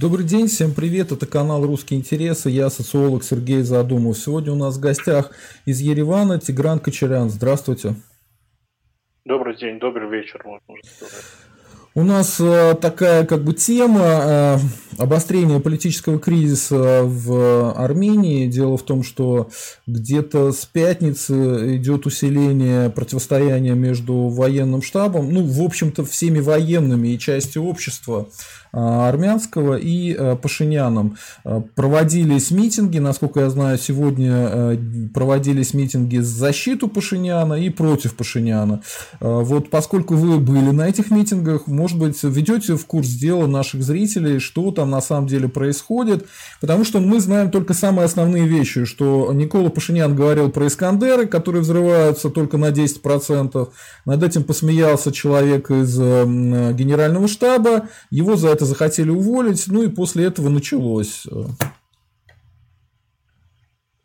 Добрый день, всем привет, это канал «Русские интересы», я социолог Сергей Задумов. Сегодня у нас в гостях из Еревана Тигран Кочерян. Здравствуйте. Добрый день, добрый вечер, можно сказать. У нас э, такая как бы тема э, обострения политического кризиса в Армении. Дело в том, что где-то с пятницы идет усиление противостояния между военным штабом, ну, в общем-то, всеми военными и частью общества армянского и а, Пашиняном. А, проводились митинги, насколько я знаю, сегодня проводились митинги за защиту Пашиняна и против Пашиняна. Вот поскольку вы были на этих митингах, может быть, ведете в курс дела наших зрителей, что там на самом деле происходит, потому что мы знаем только самые основные вещи, что Никола Пашинян говорил про Искандеры, которые взрываются только на 10%, над этим посмеялся человек из генерального штаба, его за это это захотели уволить, ну и после этого началось.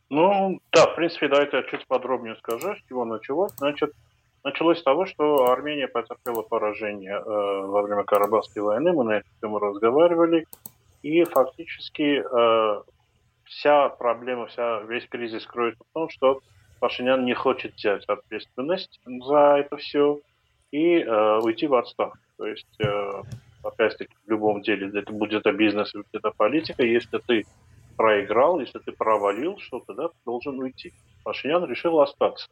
Ну, да, в принципе, давайте я чуть подробнее скажу, с чего началось. Значит, началось с того, что Армения потерпела поражение э, во время Карабахской войны, мы на эту тему разговаривали, и фактически э, вся проблема, вся, весь кризис кроется в том, что Пашинян не хочет взять ответственность за это все и э, уйти в отставку. То есть э, опять-таки, в любом деле, это будет это бизнес, это политика, если ты проиграл, если ты провалил что-то, да, ты должен уйти. Пашинян решил остаться.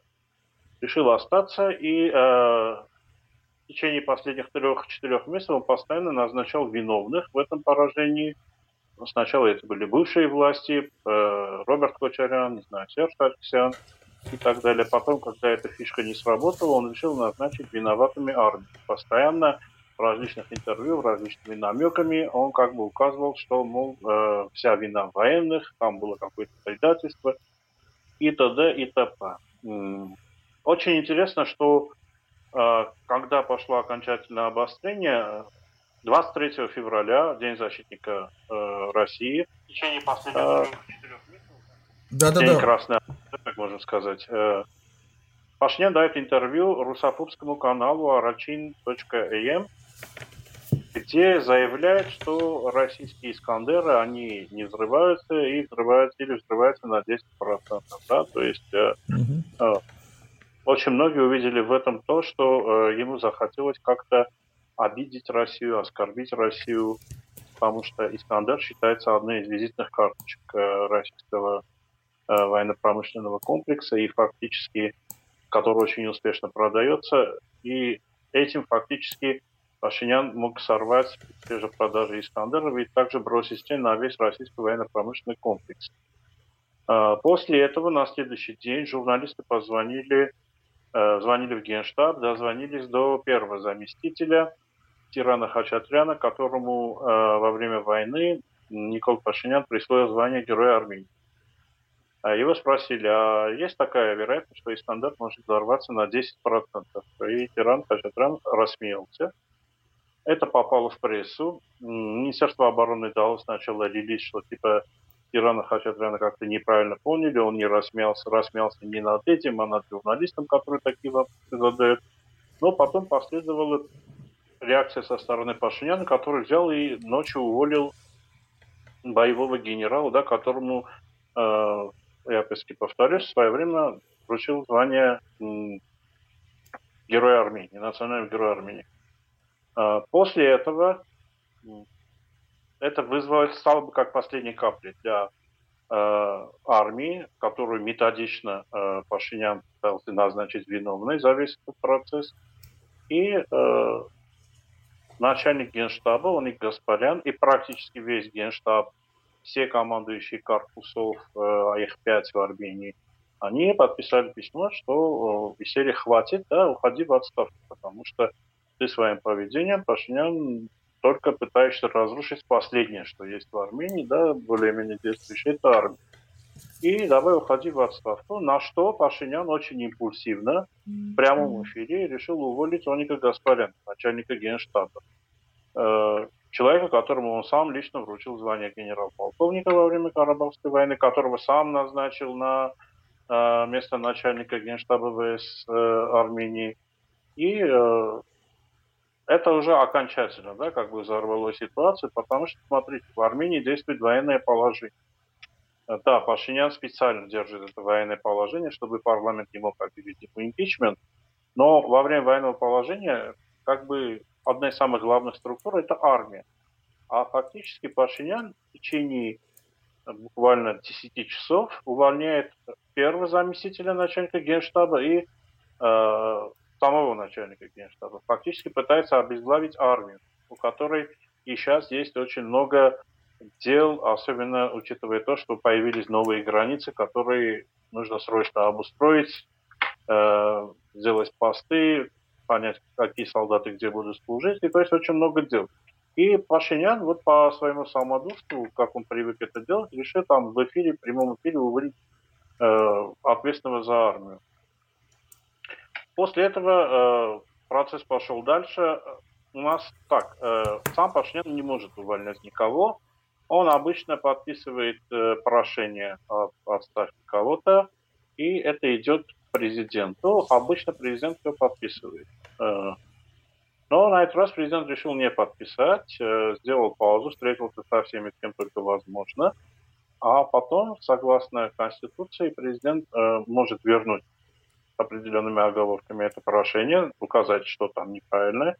Решил остаться, и э, в течение последних трех-четырех месяцев он постоянно назначал виновных в этом поражении. Сначала это были бывшие власти, э, Роберт Кочарян, не знаю, Серж Тарксян и так далее. Потом, когда эта фишка не сработала, он решил назначить виноватыми армию. Постоянно в различных интервью, различными намеками, он как бы указывал, что, мол, э, вся вина военных, там было какое-то предательство и т.д. и т.п. Очень интересно, что э, когда пошло окончательное обострение, 23 февраля, День защитника э, России, в течение последних э, да, да, День да. Красной так можно сказать, э, Пашнян дает интервью русофобскому каналу araчин.am, где заявляет, что российские Искандеры, они не взрываются и взрываются или взрываются на 10%. Да? То есть угу. очень многие увидели в этом то, что э, ему захотелось как-то обидеть Россию, оскорбить Россию, потому что Искандер считается одной из визитных карточек российского военно-промышленного комплекса и фактически, который очень успешно продается, и этим фактически Пашинян мог сорвать те же продажи Искандеров и также бросить тень на весь российский военно-промышленный комплекс. А, после этого на следующий день журналисты позвонили, э, звонили в Генштаб, дозвонились до первого заместителя Тирана Хачатряна, которому э, во время войны Никол Пашинян присвоил звание Героя Армении. А его спросили, а есть такая вероятность, что Искандер может взорваться на 10%? И Тиран Хачатрян рассмеялся. Это попало в прессу. Министерство обороны дало сначала релиз, что типа Ирана Хачатряна как-то неправильно поняли, он не рассмеялся, рассмеялся не над этим, а над журналистом, который такие вопросы задает. Но потом последовала реакция со стороны Пашиняна, который взял и ночью уволил боевого генерала, да, которому, э, я опять повторюсь, в свое время вручил звание э, Героя Армении, национального героя Армении. А, после этого это вызвало, стало бы как последней каплей для э, армии, которую методично э, Пашинян пытался назначить виновной за весь этот процесс. И э, начальник генштаба, он и Гаспарян, и практически весь генштаб, все командующие корпусов, э, а их пять в Армении, они подписали письмо, что э, веселья хватит, да, уходи в отставку, потому что ты своим поведением, Пашинян, только пытаешься разрушить последнее, что есть в Армении, да, более-менее действующее, это армия. И давай уходи в отставку. На что Пашинян очень импульсивно в прямом эфире решил уволить Оника Гаспаряна, начальника генштаба. Э, человека, которому он сам лично вручил звание генерал-полковника во время Карабахской войны, которого сам назначил на э, место начальника генштаба ВС э, Армении. И это уже окончательно, да, как бы взорвало ситуацию, потому что, смотрите, в Армении действует военное положение. Да, Пашинян специально держит это военное положение, чтобы парламент не мог объявить ему импичмент, но во время военного положения как бы одна из самых главных структур – это армия. А фактически Пашинян в течение буквально 10 часов увольняет первого заместителя начальника генштаба и э, самого начальника генштаба. Фактически пытается обезглавить армию, у которой и сейчас есть очень много дел, особенно учитывая то, что появились новые границы, которые нужно срочно обустроить, э, сделать посты, понять, какие солдаты где будут служить. И то есть очень много дел. И Пашинян вот по своему самодурству, как он привык это делать, решил там в эфире, в прямом эфире уволить э, ответственного за армию. После этого э, процесс пошел дальше. У нас так, э, сам Пашинян не может увольнять никого. Он обычно подписывает э, прошение о отставке кого-то, и это идет президенту. Обычно президент все подписывает. Но на этот раз президент решил не подписать, сделал паузу, встретился со всеми, с кем только возможно. А потом, согласно Конституции, президент может вернуть определенными оговорками это прошение, указать, что там неправильно,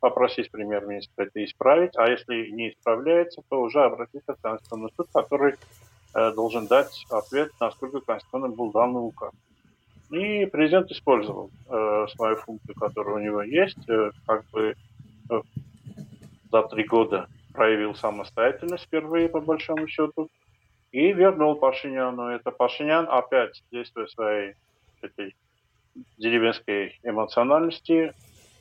попросить премьер-министра это исправить, а если не исправляется, то уже обратиться в Конституционный суд, который э, должен дать ответ, насколько конституционным был данный указ. И президент использовал э, свою функцию, которая у него есть, э, как бы э, за три года проявил самостоятельность впервые, по большому счету, и вернул Пашиняну это. Пашинян опять, действуя своей этой деревенской эмоциональности,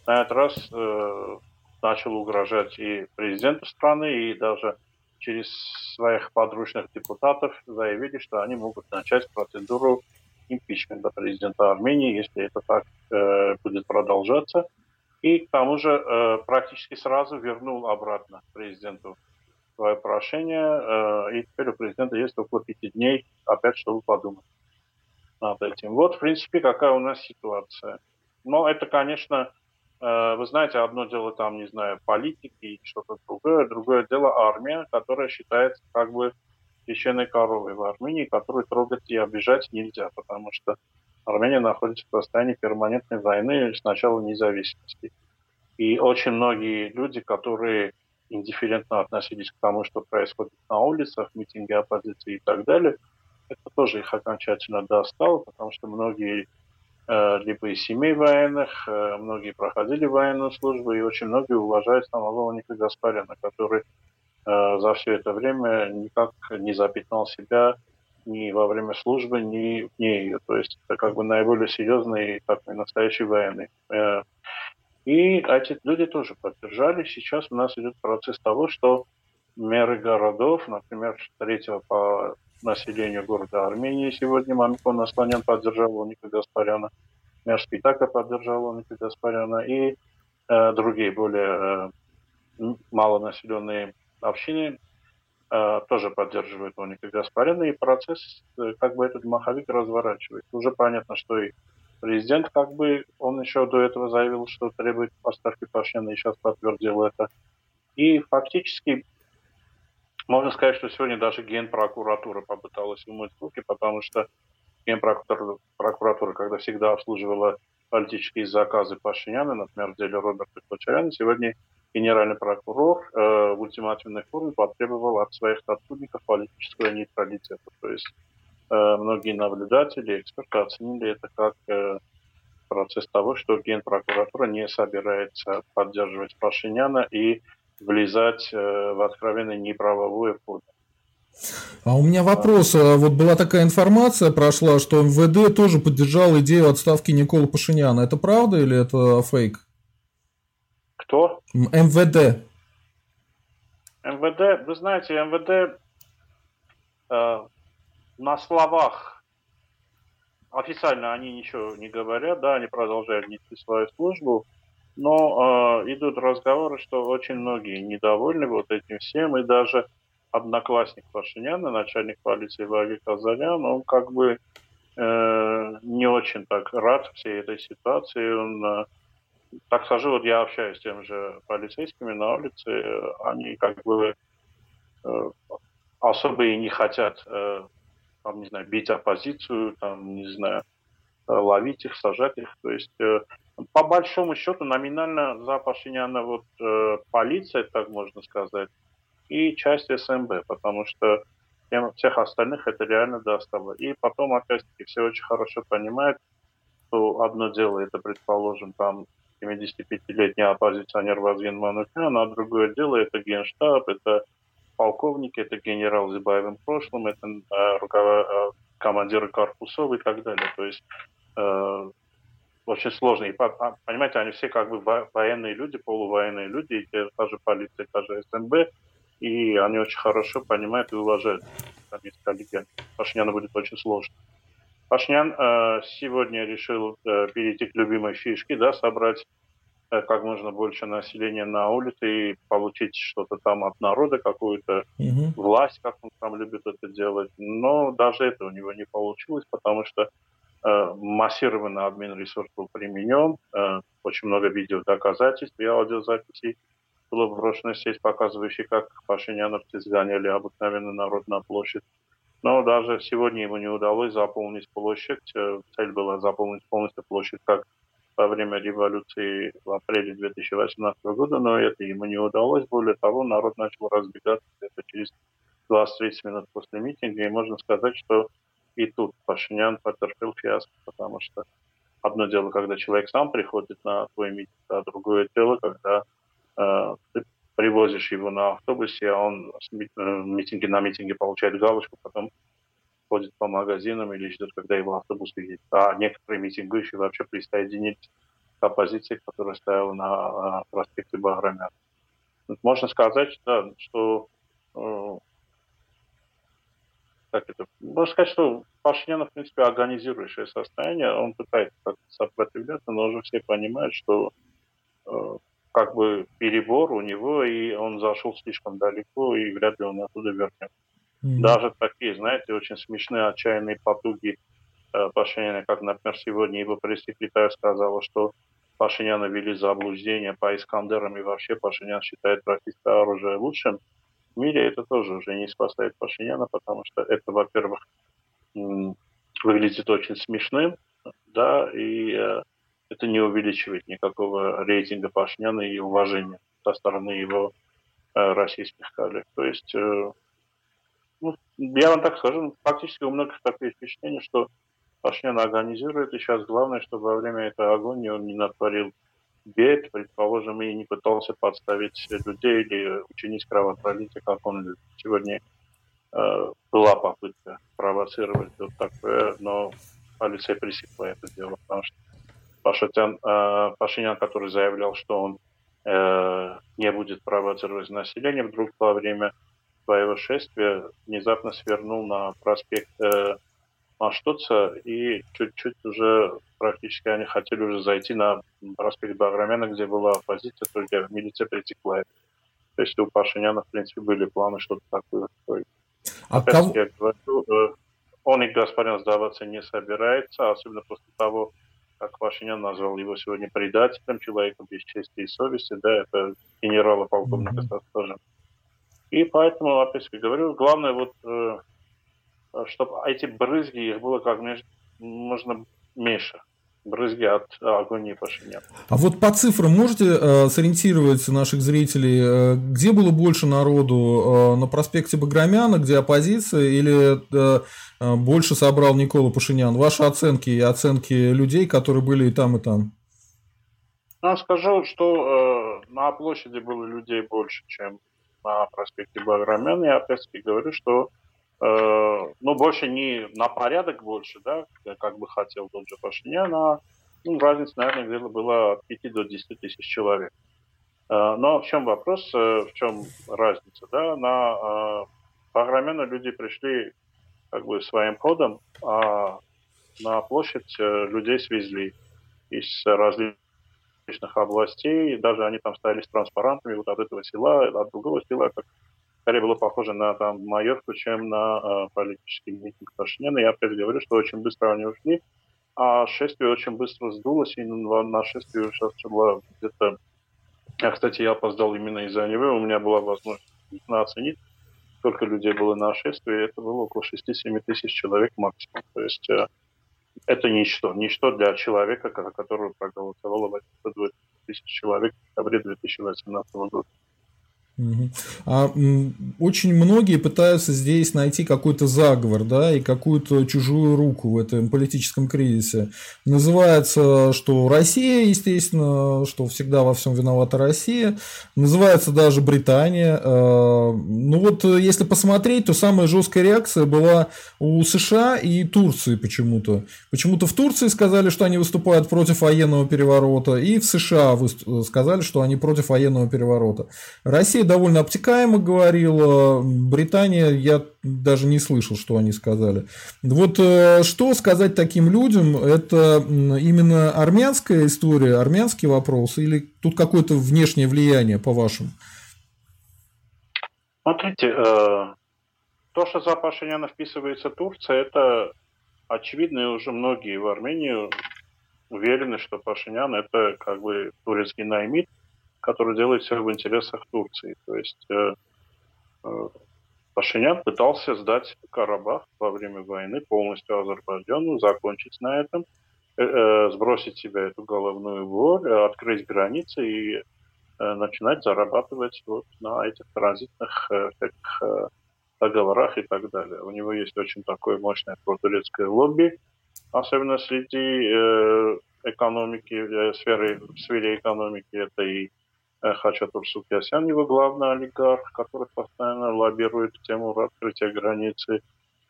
на этот раз э, начал угрожать и президенту страны, и даже через своих подручных депутатов заявили, что они могут начать процедуру импичмента президента Армении, если это так э, будет продолжаться. И к тому же э, практически сразу вернул обратно президенту свое прошение. Э, и теперь у президента есть около пяти дней опять, чтобы подумать над этим. Вот, в принципе, какая у нас ситуация. Но это, конечно, э, вы знаете, одно дело там, не знаю, политики и что-то другое, другое дело армия, которая считается как бы священной коровой в Армении, которую трогать и обижать нельзя, потому что Армения находится в состоянии перманентной войны с начала независимости. И очень многие люди, которые индифферентно относились к тому, что происходит на улицах, митинги оппозиции и так далее, это тоже их окончательно достало, потому что многие э, либо из семей военных, э, многие проходили военную службу, и очень многие уважают самого Ника Гаспаряна, который Э, за все это время никак не запятнал себя ни во время службы, ни вне ее. То есть это как бы наиболее серьезный такой настоящий военный. И эти люди тоже поддержали. Сейчас у нас идет процесс того, что меры городов, например, третьего по населению города Армении сегодня Мамикон Асланян поддержал Оника Гаспаряна, мэр Спитака поддержал Оника Гаспаряна и э, другие более э, малонаселенные общины э, тоже поддерживают Моника Гаспарина, и процесс, э, как бы этот маховик разворачивает. Уже понятно, что и президент, как бы, он еще до этого заявил, что требует поставки Пашина, и сейчас подтвердил это. И фактически можно сказать, что сегодня даже генпрокуратура попыталась умыть руки, потому что генпрокуратура, прокуратура, когда всегда обслуживала политические заказы Пашиняна, например, в деле Роберта Кочаряна, сегодня генеральный прокурор э, в ультимативной форме потребовал от своих сотрудников политического нейтралитета. То есть э, многие наблюдатели, эксперты оценили это как э, процесс того, что Генпрокуратура не собирается поддерживать Пашиняна и влезать э, в откровенное неправовое поле. А у меня вопрос. А вот была такая информация, прошла, что МВД тоже поддержал идею отставки Никола Пашиняна. Это правда или это фейк? Кто? МВД. МВД, вы знаете, МВД э, на словах официально они ничего не говорят, да, они продолжают нести свою службу, но э, идут разговоры, что очень многие недовольны вот этим всем, и даже одноклассник Пашиняна, начальник полиции Ваги Казарян, он как бы э, не очень так рад всей этой ситуации, он э, так скажу, вот я общаюсь с теми же полицейскими на улице, они как бы э, особо и не хотят, э, там, не знаю, бить оппозицию, там, не знаю, э, ловить их, сажать их. То есть, э, по большому счету, номинально за Пашиняна вот э, полиция, так можно сказать, и часть СМБ, потому что всем, всех остальных это реально достало. И потом, опять-таки, все очень хорошо понимают, что одно дело, это, предположим, там 75-летний оппозиционер Вазген Манукян, а другое дело, это генштаб, это полковники, это генерал с Зибаевым в прошлом, это э, руковод... Э, командиры корпусов и так далее. То есть э, очень сложно. И, понимаете, они все как бы военные люди, полувоенные люди, и те, та же полиция, та же СМБ, и они очень хорошо понимают и уважают. Там есть коллеги. Пашняну будет очень сложно. Пашнян э, сегодня решил э, перейти к любимой фишке, да, собрать э, как можно больше населения на улице и получить что-то там от народа, какую-то угу. власть, как он там любит это делать. Но даже это у него не получилось, потому что массированный обмен ресурсов был применен, э, очень много видео доказательств и аудиозаписей было брошено сеть, показывающая, как пашиняновцы сгоняли обыкновенный народ на площадь. Но даже сегодня ему не удалось заполнить площадь. Э, цель была заполнить полностью площадь, как во время революции в апреле 2018 года, но это ему не удалось. Более того, народ начал разбегаться где-то через 20-30 минут после митинга, и можно сказать, что и тут Пашинян потерпел фиаско, потому что одно дело, когда человек сам приходит на твой митинг, а другое дело, когда Э, ты привозишь его на автобусе, а он с э, митинги на митинге получает галочку, потом ходит по магазинам или ждет, когда его автобус едет. А некоторые митингующие вообще присоединились к оппозиции, которая стояла на э, проспекте Баграмян. Можно сказать, да, что как это, можно сказать, что Пашинян, в принципе, организирующее состояние, он пытается сопротивляться, но уже все понимают, что как бы перебор у него, и он зашел слишком далеко, и вряд ли он оттуда вернется. Mm-hmm. Даже такие, знаете, очень смешные, отчаянные потуги э, Пашиняна, как, например, сегодня его пресс-секретарь сказала, что Пашиняна вели заблуждение по Искандерам, и вообще Пашинян считает российское оружие лучшим. Мире это тоже уже не спасает Пашиняна, потому что это, во-первых, выглядит очень смешным, да, и э, это не увеличивает никакого рейтинга Пашняна и уважения со стороны его э, российских коллег. То есть, э, ну, я вам так скажу, фактически у многих такое впечатление, что Пашнян организирует, и сейчас главное, чтобы во время этой агонии он не натворил бед, предположим, и не пытался подставить людей или учинить кровопролитие, как он сегодня э, была попытка провоцировать вот такое, но полиция пресекла это дело, потому что Пашинян, э, Пашинян, который заявлял, что он э, не будет провоцировать население, вдруг во время своего шествия внезапно свернул на проспект э, Маштуца и чуть-чуть уже практически они хотели уже зайти на проспект Баграмяна, где была оппозиция, только милиция притекла. То есть у Пашиняна, в принципе, были планы что-то такое устроить. А кого... я говорю, э, он и господин сдаваться не собирается, особенно после того, как Пашинян назвал его сегодня предателем, человеком без чести и совести, да, это генерала полковника mm-hmm. тоже. И поэтому, опять же говорю, главное вот, э, чтобы эти брызги, их было как можно меньше брызги от агонии Пашиняна. А вот по цифрам можете э, сориентировать наших зрителей, э, где было больше народу? Э, на проспекте Баграмяна, где оппозиция, или э, э, больше собрал Никола Пашинян? Ваши оценки и оценки людей, которые были и там, и там. Ну, скажу, что э, на площади было людей больше, чем на проспекте Баграмяна. Я опять-таки говорю, что Э, ну, больше не на порядок больше, да, как бы хотел тот же Пашинян, а ну, разница, наверное, где-то была от 5 до 10 тысяч человек. Э, но в чем вопрос, э, в чем разница, да, на Паграмена люди пришли как бы своим ходом, а на площадь людей свезли из различных областей, даже они там стояли с транспарантами вот от этого села, от другого села, как скорее было похоже на там майорку, чем на э, политический митинг Пашиняна. Я опять говорю, что очень быстро они ушли. а шествие очень быстро сдулось, и на шествие сейчас было где-то... А, кстати, я опоздал именно из-за него, у меня была возможность оценить, сколько людей было на шествии, это было около 6-7 тысяч человек максимум. То есть э, это ничто. Ничто для человека, который проголосовало 820 тысяч человек в декабре 2018 года. А очень многие пытаются здесь найти какой-то заговор, да, и какую-то чужую руку в этом политическом кризисе. Называется, что Россия, естественно, что всегда во всем виновата Россия. Называется даже Британия. А, ну вот, если посмотреть, то самая жесткая реакция была у США и Турции почему-то. Почему-то в Турции сказали, что они выступают против военного переворота, и в США сказали, что они против военного переворота. Россия Россия довольно обтекаемо говорила, Британия, я даже не слышал, что они сказали. Вот э, что сказать таким людям, это именно армянская история, армянский вопрос, или тут какое-то внешнее влияние, по-вашему? Смотрите, э, то, что за Пашиняна вписывается Турция, это очевидно, и уже многие в Армении уверены, что Пашинян это как бы турецкий наймит, который делает все в интересах Турции. То есть э, э, Пашинян пытался сдать Карабах во время войны полностью Азербайджану, закончить на этом, э, э, сбросить себя эту головную боль, открыть границы и э, начинать зарабатывать вот на этих транзитных э, всяких, э, договорах и так далее. У него есть очень такое мощное протурецкое лобби, особенно среди э, экономики, э, сферы, в сфере экономики это и Хачатур Сукьясян, его главный олигарх, который постоянно лоббирует тему открытия границы.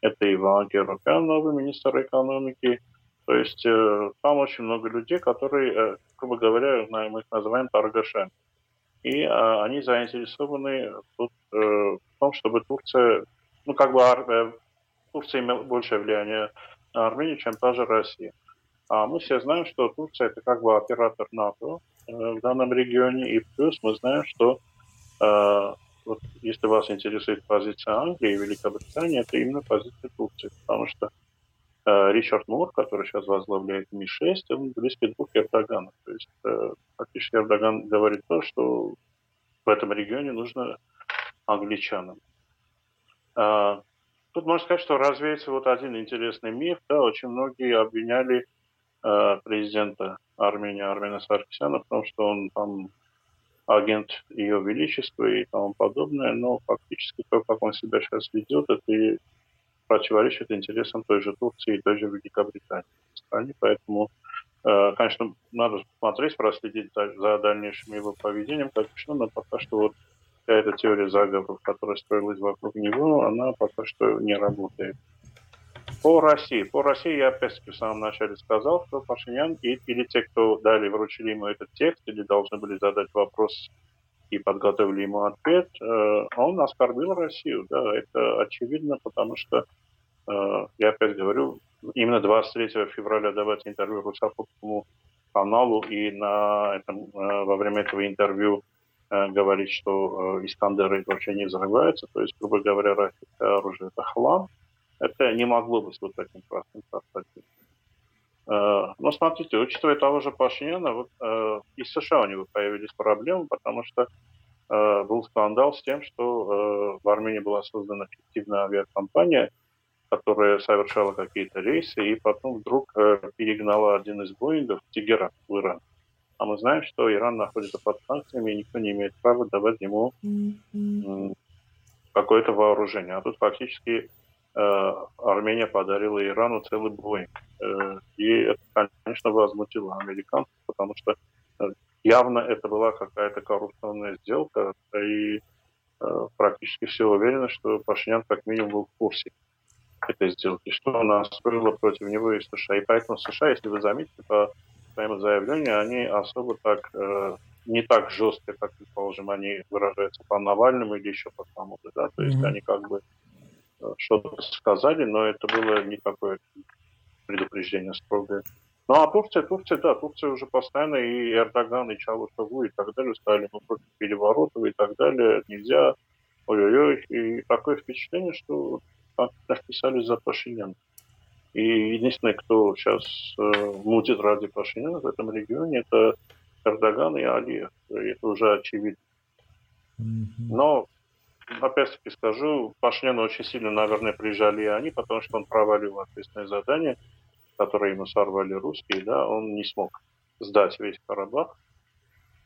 Это Иван Герокян, новый министр экономики. То есть э, там очень много людей, которые, э, грубо говоря, мы их называем торгашами. И э, они заинтересованы тут, э, в том, чтобы Турция, ну как бы э, Турция имела большее влияние на Армению, чем та же Россия. А мы все знаем, что Турция это как бы оператор НАТО, Э, в данном регионе. И плюс мы знаем, что э, вот, если вас интересует позиция Англии и Великобритании, это именно позиция Турции, потому что э, Ричард Мур, который сейчас возглавляет Ми-6, он близкий друг Эрдогана. То есть э, фактически Эрдоган говорит то, что в этом регионе нужно англичанам. Э, тут можно сказать, что развеется вот один интересный миф. Да, очень многие обвиняли президента Армении Армена Саркисяна в том, что он там агент Ее Величества и тому подобное, но фактически то, как он себя сейчас ведет, это и противоречит интересам той же Турции и той же Великобритании стране, поэтому э, Конечно, надо смотреть, проследить за дальнейшим его поведением, конечно, но пока что вот эта теория заговоров, которая строилась вокруг него, она пока что не работает. По России. По России я опять-таки в самом начале сказал, что Пашинян и, или те, кто дали, вручили ему этот текст, или должны были задать вопрос и подготовили ему ответ, э, он оскорбил Россию. Да, это очевидно, потому что, э, я опять говорю, именно 23 февраля давать интервью русофобскому каналу и на этом, э, во время этого интервью э, говорить, что э, Искандеры вообще не взрываются, то есть, грубо говоря, российское оружие это хлам, это не могло быть вот таким простым. Э, но смотрите, учитывая того же Пашиняна, вот э, из США у него появились проблемы, потому что э, был скандал с тем, что в Армении была создана фиктивная авиакомпания, которая совершала какие-то рейсы, и потом вдруг перегнала один из Боингов в Тегеран, в Иран. А мы знаем, что Иран находится под санкциями, и никто не имеет права давать ему какое-то вооружение. А тут фактически Э, Армения подарила Ирану целый Боинг. Э, и это, конечно, возмутило американцев, потому что э, явно это была какая-то коррупционная сделка, и практически все уверены, что Пашинян как минимум был в курсе этой сделки, что она строила против него и США. И поэтому США, если вы заметите, по своему заявлению, они особо так не так жестко, как, предположим, они выражаются по Навальному или еще по кому-то, да, то есть mm-hmm. они как бы что-то сказали, но это было не такое предупреждение строгое. Ну а Турция, Турция, да, Турция уже постоянно и Эрдоган, и Чавушоглу, и так далее стали мы против переворотов и так далее. Нельзя, ой-ой-ой. И такое впечатление, что написали за Пашинян. И единственный, кто сейчас э, мутит ради Пашиняна в этом регионе, это Эрдоган и Алиев. Это уже очевидно. Но, опять-таки скажу, Пашиняна очень сильно, наверное, прижали они, потому что он провалил ответственное задание, которое ему сорвали русские, да, он не смог сдать весь Карабах.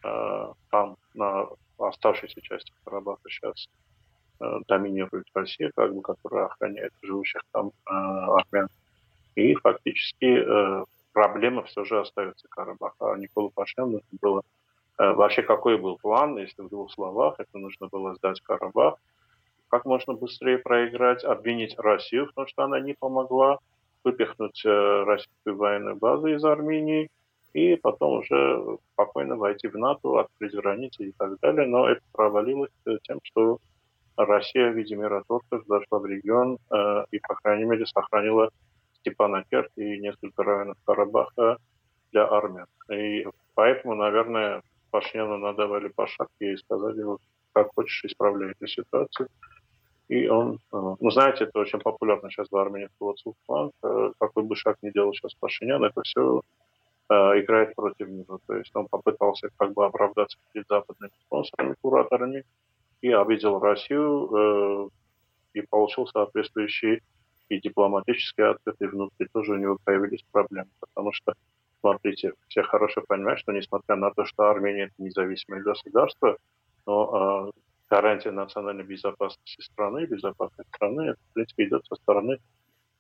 Э, там, на оставшейся части Карабаха сейчас э, доминирует Россия, как бы, которая охраняет живущих там э, армян. И фактически проблема все же остается Карабаха. А Николу Пашиняну нужно было Вообще, какой был план, если в двух словах, это нужно было сдать Карабах, как можно быстрее проиграть, обвинить Россию в том, что она не помогла, выпихнуть российскую военную базу из Армении – и потом уже спокойно войти в НАТО, открыть границы и так далее. Но это провалилось тем, что Россия в виде миротворцев зашла в регион э, и, по крайней мере, сохранила Степанакерт и несколько районов Карабаха для армян. И поэтому, наверное, Пашняну надавали по шапке и сказали, вот, как хочешь, исправляй эту ситуацию. И он, э, ну, знаете, это очень популярно сейчас в Армении, вот Султан, э, какой бы шаг ни делал сейчас Пашинян, это все Э, играет против него. То есть он попытался как бы оправдаться перед западными спонсорами, кураторами, и обидел Россию, и получил соответствующие и дипломатические ответы внутри. Тоже у него появились проблемы, потому что, смотрите, все хорошо понимают, что несмотря на то, что Армения это независимое государство, но э, гарантия национальной безопасности страны, безопасности страны, это, в принципе, идет со стороны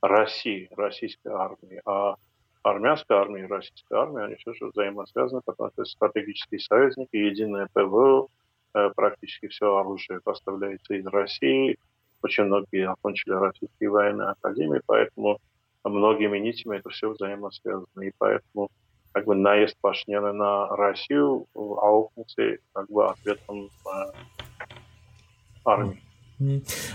России, российской армии. А армянская армия и российская армия, они все же взаимосвязаны, потому что стратегические союзники, единое ПВО, э, практически все оружие поставляется из России, очень многие окончили российские военные академии, поэтому многими нитями это все взаимосвязано, и поэтому как бы наезд Пашняна на Россию аукнулся как бы ответом э, армии.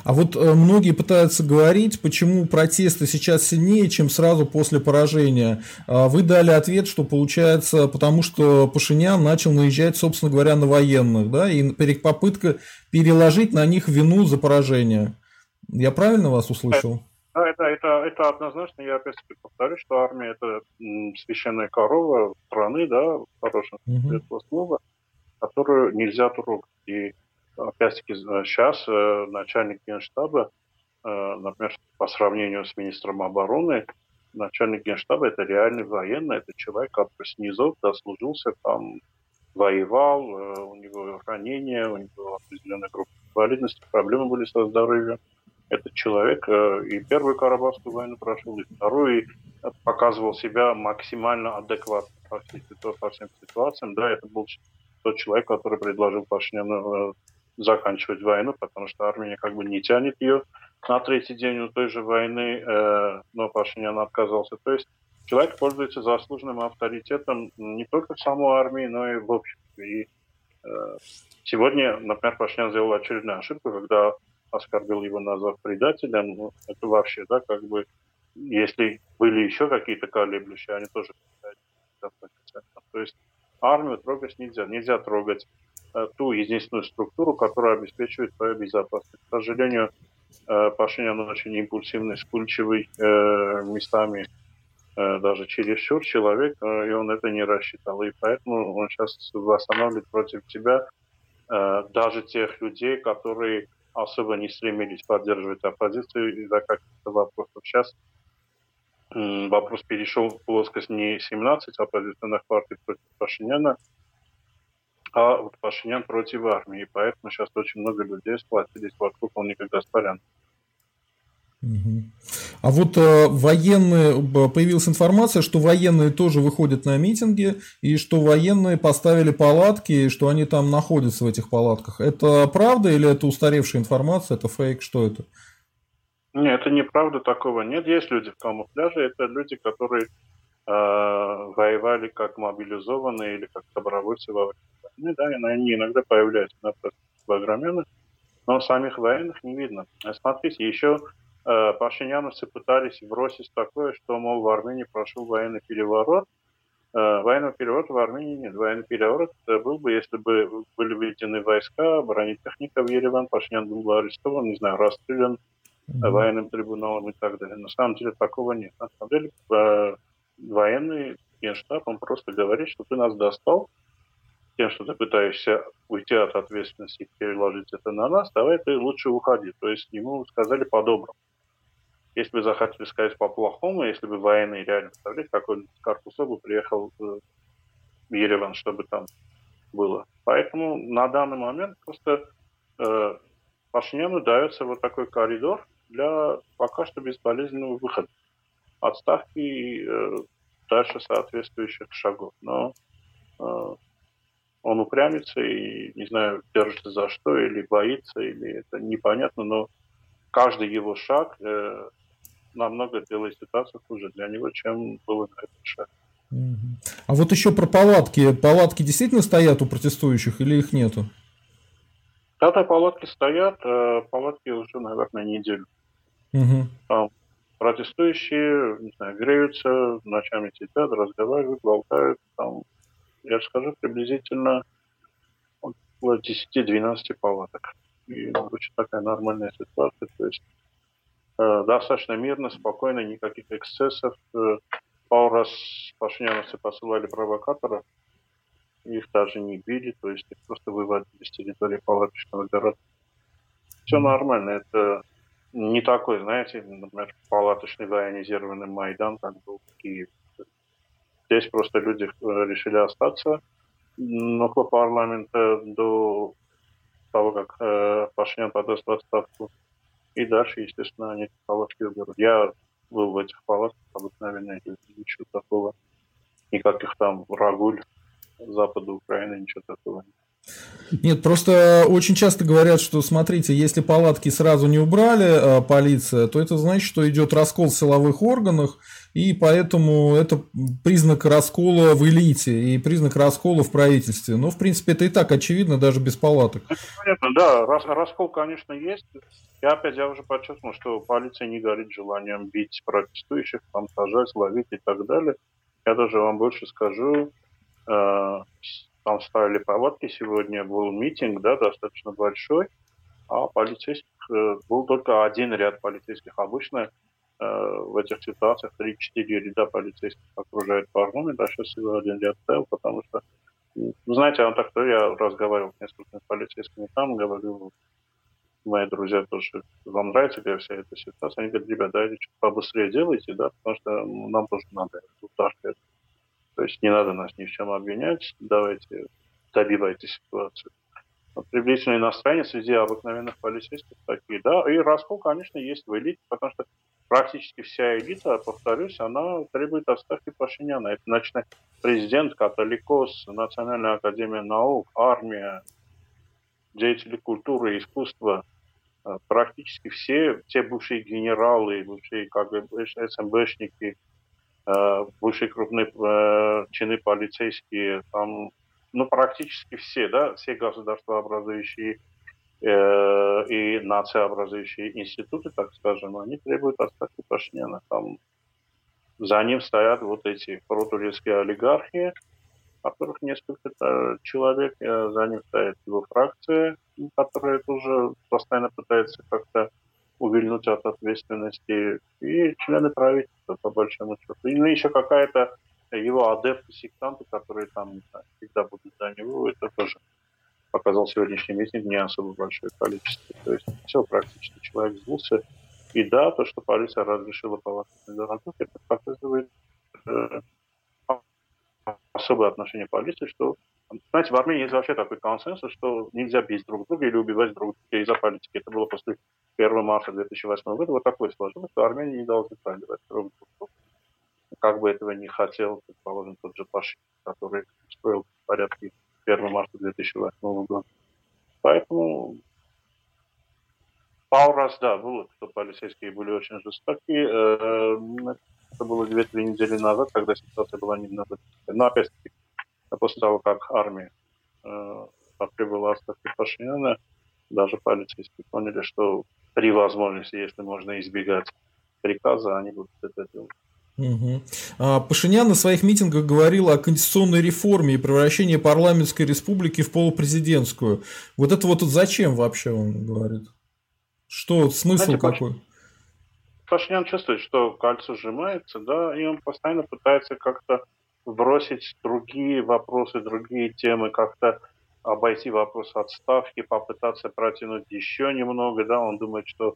А вот э, многие пытаются говорить, почему протесты сейчас сильнее, чем сразу после поражения. А вы дали ответ, что получается, потому что Пашинян начал наезжать, собственно говоря, на военных, да, и попытка переложить на них вину за поражение. Я правильно вас услышал? Да, это, это, это однозначно. Я опять-таки повторю, что армия это священная корова страны, да, в хорошем смысле этого слова, которую нельзя трогать. И опять-таки сейчас э, начальник генштаба, э, например, по сравнению с министром обороны, начальник генштаба это реальный военный, это человек, который снизу дослужился, там воевал, э, у него ранения, у него определенная группа инвалидности, проблемы были со здоровьем. Этот человек и первую Карабахскую войну прошел, и вторую, и показывал себя максимально адекватно по, всей, по всем ситуациям. Да, это был тот человек, который предложил Пашиняну заканчивать войну, потому что Армения как бы не тянет ее на третий день у той же войны, э, но Пашинян отказался. То есть человек пользуется заслуженным авторитетом не только в самой армии, но и в обществе. И э, сегодня, например, Пашинян сделал очередную ошибку, когда оскорбил его, назвав предателем. Ну, это вообще, да, как бы, если были еще какие-то колеблющие, они тоже то есть армию трогать нельзя. Нельзя трогать Э, ту единственную структуру, которая обеспечивает твою безопасность. К сожалению, э, Пашинян очень импульсивный, вспыльчивый э, местами, даже чересчур человек, и он это не рассчитал. И поэтому он сейчас восстанавливает против тебя даже тех людей, которые особо не стремились поддерживать оппозицию из-за каких-то вопросов. Сейчас вопрос перешел в плоскость не 17 оппозиционных партий против Пашиняна, а вот Пашинян против армии. Поэтому сейчас очень много людей сплотились вокруг Олника Гаспаряна. А вот э, военные, появилась информация, что военные тоже выходят на митинги, и что военные поставили палатки, и что они там находятся в этих палатках. Это правда или это устаревшая информация, это фейк, что это? Нет, это неправда, такого нет. Есть люди в камуфляже, это люди, которые э, воевали как мобилизованные или как добровольцы во время ну да, они иногда появляются на программах, но самих военных не видно. Смотрите, еще пашиняновцы пытались бросить такое, что, мол, в Армении прошел военный переворот. Э, военного переворота в Армении нет. Военный переворот э, был бы, если бы были введены войска, бронетехника в Ереван, Пашинян был бы арестован, не знаю, расстрелян, mm-hmm. военным трибуналом и так далее. На самом деле такого нет. На самом деле э, военный генштаб, он просто говорит, что ты нас достал тем, что ты пытаешься уйти от ответственности и переложить это на нас, давай ты лучше уходи. То есть ему сказали по-доброму. Если бы захотели сказать по-плохому, если бы военный реально, представляете, какой Карпусов бы приехал в Ереван, чтобы там было. Поэтому на данный момент просто э, Пашиняну дается вот такой коридор для пока что безболезненного выхода. Отставки и э, дальше соответствующих шагов. Но э, он упрямится и, не знаю, держится за что, или боится, или это непонятно, но каждый его шаг э, намного делает ситуацию хуже для него, чем было на этом шаге. А вот еще про палатки. Палатки действительно стоят у протестующих или их нету? Да-да, палатки стоят. Э, палатки уже, наверное, неделю. Угу. Там протестующие, не знаю, греются, ночами сидят, разговаривают, болтают. Там, я скажу, приблизительно около 10-12 палаток. И очень такая нормальная ситуация. То есть достаточно мирно, спокойно, никаких эксцессов. Э, пару раз пашняновцы посылали провокаторов, их даже не били, то есть их просто выводили с территории палаточного города. Все нормально, это не такой, знаете, например, палаточный военизированный Майдан, как был в Киеве. Здесь просто люди э, решили остаться около парламента до того, как э, Пашинян подаст в отставку. И дальше, естественно, они палатки уберут. Я был в этих палатках, обыкновенные люди, ничего такого, никаких там рагуль запада Украины, ничего такого нет. Нет, просто очень часто говорят, что смотрите, если палатки сразу не убрали э, полиция, то это значит, что идет раскол в силовых органах, и поэтому это признак раскола в элите и признак раскола в правительстве. Но, в принципе, это и так очевидно, даже без палаток. Это понятно, да, рас, раскол, конечно, есть. И опять я уже подчеркнул, что полиция не горит желанием бить протестующих, там сажать, ловить и так далее. Я даже вам больше скажу, э, там ставили поводки, сегодня был митинг, да, достаточно большой, а полицейских э, был только один ряд полицейских. Обычно в этих ситуациях 3-4 ряда полицейских окружают парламент, а сейчас всего один ряд стоял, потому что, ну, знаете, он так я разговаривал с несколькими полицейскими там, говорю, мои друзья тоже, вам нравится ли вся эта ситуация? Они говорят, ребята, давайте что побыстрее делайте, да, потому что нам тоже надо удар. То есть не надо нас ни в чем обвинять, давайте добивайте ситуацию. Вот приблизительные настроения среди обыкновенных полицейских такие, да, и раскол, конечно, есть в элите, потому что практически вся элита, повторюсь, она требует отставки Пашиняна. Это начинает президент, католикос, Национальная академия наук, армия, деятели культуры и искусства, э, практически все, те бывшие генералы, бывшие бы СМБшники, Э, бывшие крупные э, чины полицейские, там, ну, практически все, да, все государствообразующие э, и нациообразующие институты, так скажем, они требуют отставки Пашиняна. Там за ним стоят вот эти протурецкие олигархи, которых несколько человек, за ним стоит его фракция, которая тоже постоянно пытается как-то увильнуть от ответственности, и члены правительства, по большому счету. И ну, еще какая-то его адепты, сектанты, которые там всегда будут за него, это тоже показал сегодняшний митинг не особо большое количество. То есть все практически человек сдулся. И да, то, что полиция разрешила палаточный городок, это показывает э, особое отношение полиции, что знаете, в Армении есть вообще такой консенсус, что нельзя бить друг друга или убивать друг друга из-за политики. Это было после 1 марта 2008 года. Вот такое сложилось, что Армения не должны проливать друг друга. Как бы этого не хотел, предположим, тот же Пашин, который строил порядки 1 марта 2008 года. Поэтому пару раз, да, было, что полицейские были очень жестокие. Э, это было 2-3 недели назад, когда ситуация была немного... Но опять-таки, после того, как армия э, потребовала отставки Пашиняна, даже полицейские поняли, что при возможности, если можно избегать приказа, они будут это делать. Угу. Пашинян на своих митингах говорил о конституционной реформе и превращении парламентской республики в полупрезидентскую. Вот это вот зачем вообще он говорит? Что смысл Знаете, какой? Пашинян чувствует, что кольцо сжимается, да, и он постоянно пытается как-то бросить другие вопросы, другие темы, как-то обойти вопрос отставки, попытаться протянуть еще немного, да, он думает, что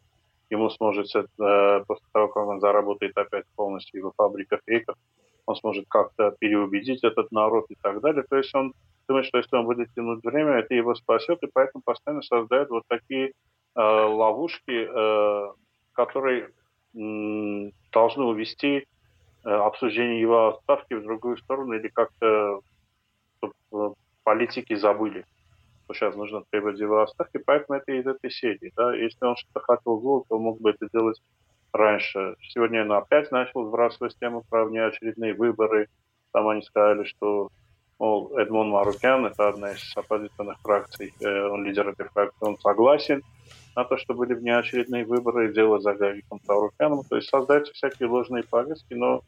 ему сможет, э, после того, как он заработает опять полностью его фабрика фейков, он сможет как-то переубедить этот народ и так далее. То есть он думает, что если он будет тянуть время, это его спасет, и поэтому постоянно создает вот такие э, ловушки, э, которые э, должны увести э, обсуждение его отставки в другую сторону или как-то чтобы политики забыли, что сейчас нужно требовать его отставки, поэтому это из этой серии. Да? Если он что-то хотел сделать, то мог бы это делать раньше. Сегодня он опять начал сбрасывать тему про внеочередные выборы. Там они сказали, что мол, Эдмон Марукян, это одна из оппозиционных фракций, э, он лидер этой фракции, он согласен на то, что были внеочередные выборы, дело за Гавиком Тарукяном. То есть создаются всякие ложные повестки, но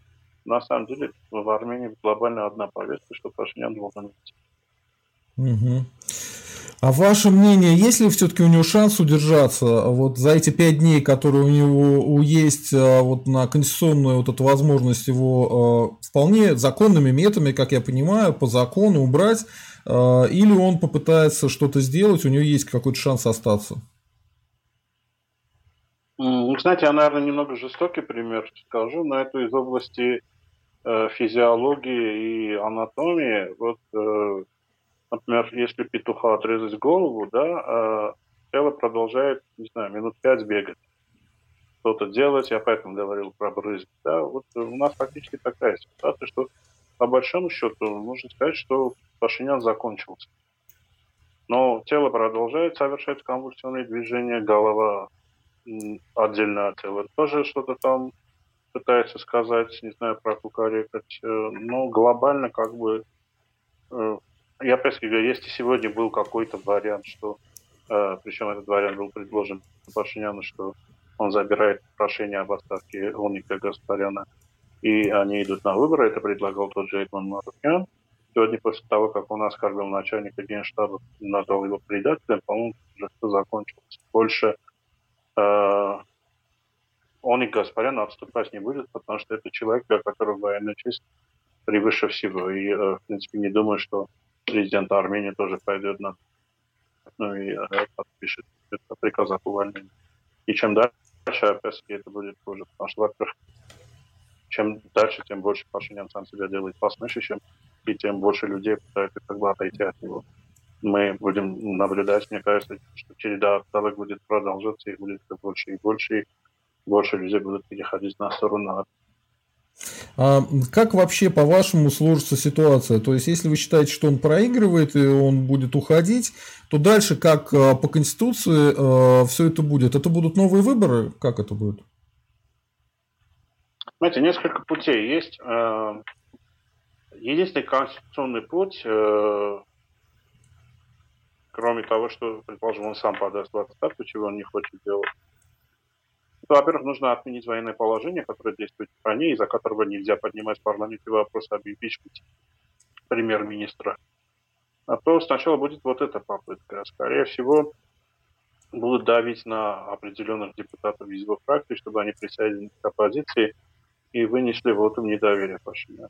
на самом деле в Армении глобально одна повестка, что Пашинян должен идти. Угу. А ваше мнение, есть ли все-таки у него шанс удержаться вот за эти пять дней, которые у него есть а, вот на конституционную вот эту возможность его э, вполне законными методами, как я понимаю, по закону убрать, э, или он попытается что-то сделать, у него есть какой-то шанс остаться? Ну, знаете, я, наверное, немного жестокий пример скажу, но это из области э, физиологии и анатомии. Вот э, Например, если петуха отрезать голову, да, а тело продолжает, не знаю, минут пять бегать. Что-то делать, я поэтому говорил про брызг. Да, вот у нас фактически такая ситуация, что по большому счету можно сказать, что Пашинян закончился. Но тело продолжает совершать конвульсионные движения, голова отдельно от тела тоже что-то там пытается сказать, не знаю, про кукарекать. Э, но глобально как бы э, я опять говорю, если сегодня был какой-то вариант, что, э, причем этот вариант был предложен Пашиняну, что он забирает прошение об отставке Олника Гаспаряна, и они идут на выборы, это предлагал тот же Эдмон Марукян. Сегодня, после того, как он оскорбил начальника генштаба, назвал его предателем, по-моему, уже все закончилось. Больше э, он и Гаспарян отступать не будет, потому что это человек, для которого военная честь превыше всего. И, э, в принципе, не думаю, что президент Армении тоже пойдет на ну и э, подпишет это приказ об увольнении. И чем дальше, опять-таки, это будет хуже. Потому что, во-первых, чем дальше, тем больше Пашинян сам себя делает посмешищем, и тем больше людей пытаются как бы отойти от него. Мы будем наблюдать, мне кажется, что череда отставок будет продолжаться, их будет все больше и больше, и больше людей будут переходить на сторону а как вообще, по-вашему, сложится ситуация? То есть, если вы считаете, что он проигрывает и он будет уходить, то дальше как а, по Конституции а, все это будет? Это будут новые выборы? Как это будет? Знаете, несколько путей есть. А, единственный конституционный путь, кроме того, что, предположим, он сам подаст в отставку, чего он не хочет делать, во-первых, нужно отменить военное положение, которое действует в стране, из-за которого нельзя поднимать в парламенте вопрос об импичменте премьер-министра. А то сначала будет вот эта попытка. Скорее всего, будут давить на определенных депутатов из его фракции, чтобы они присоединились к оппозиции и вынесли вот им недоверие Пашиняну.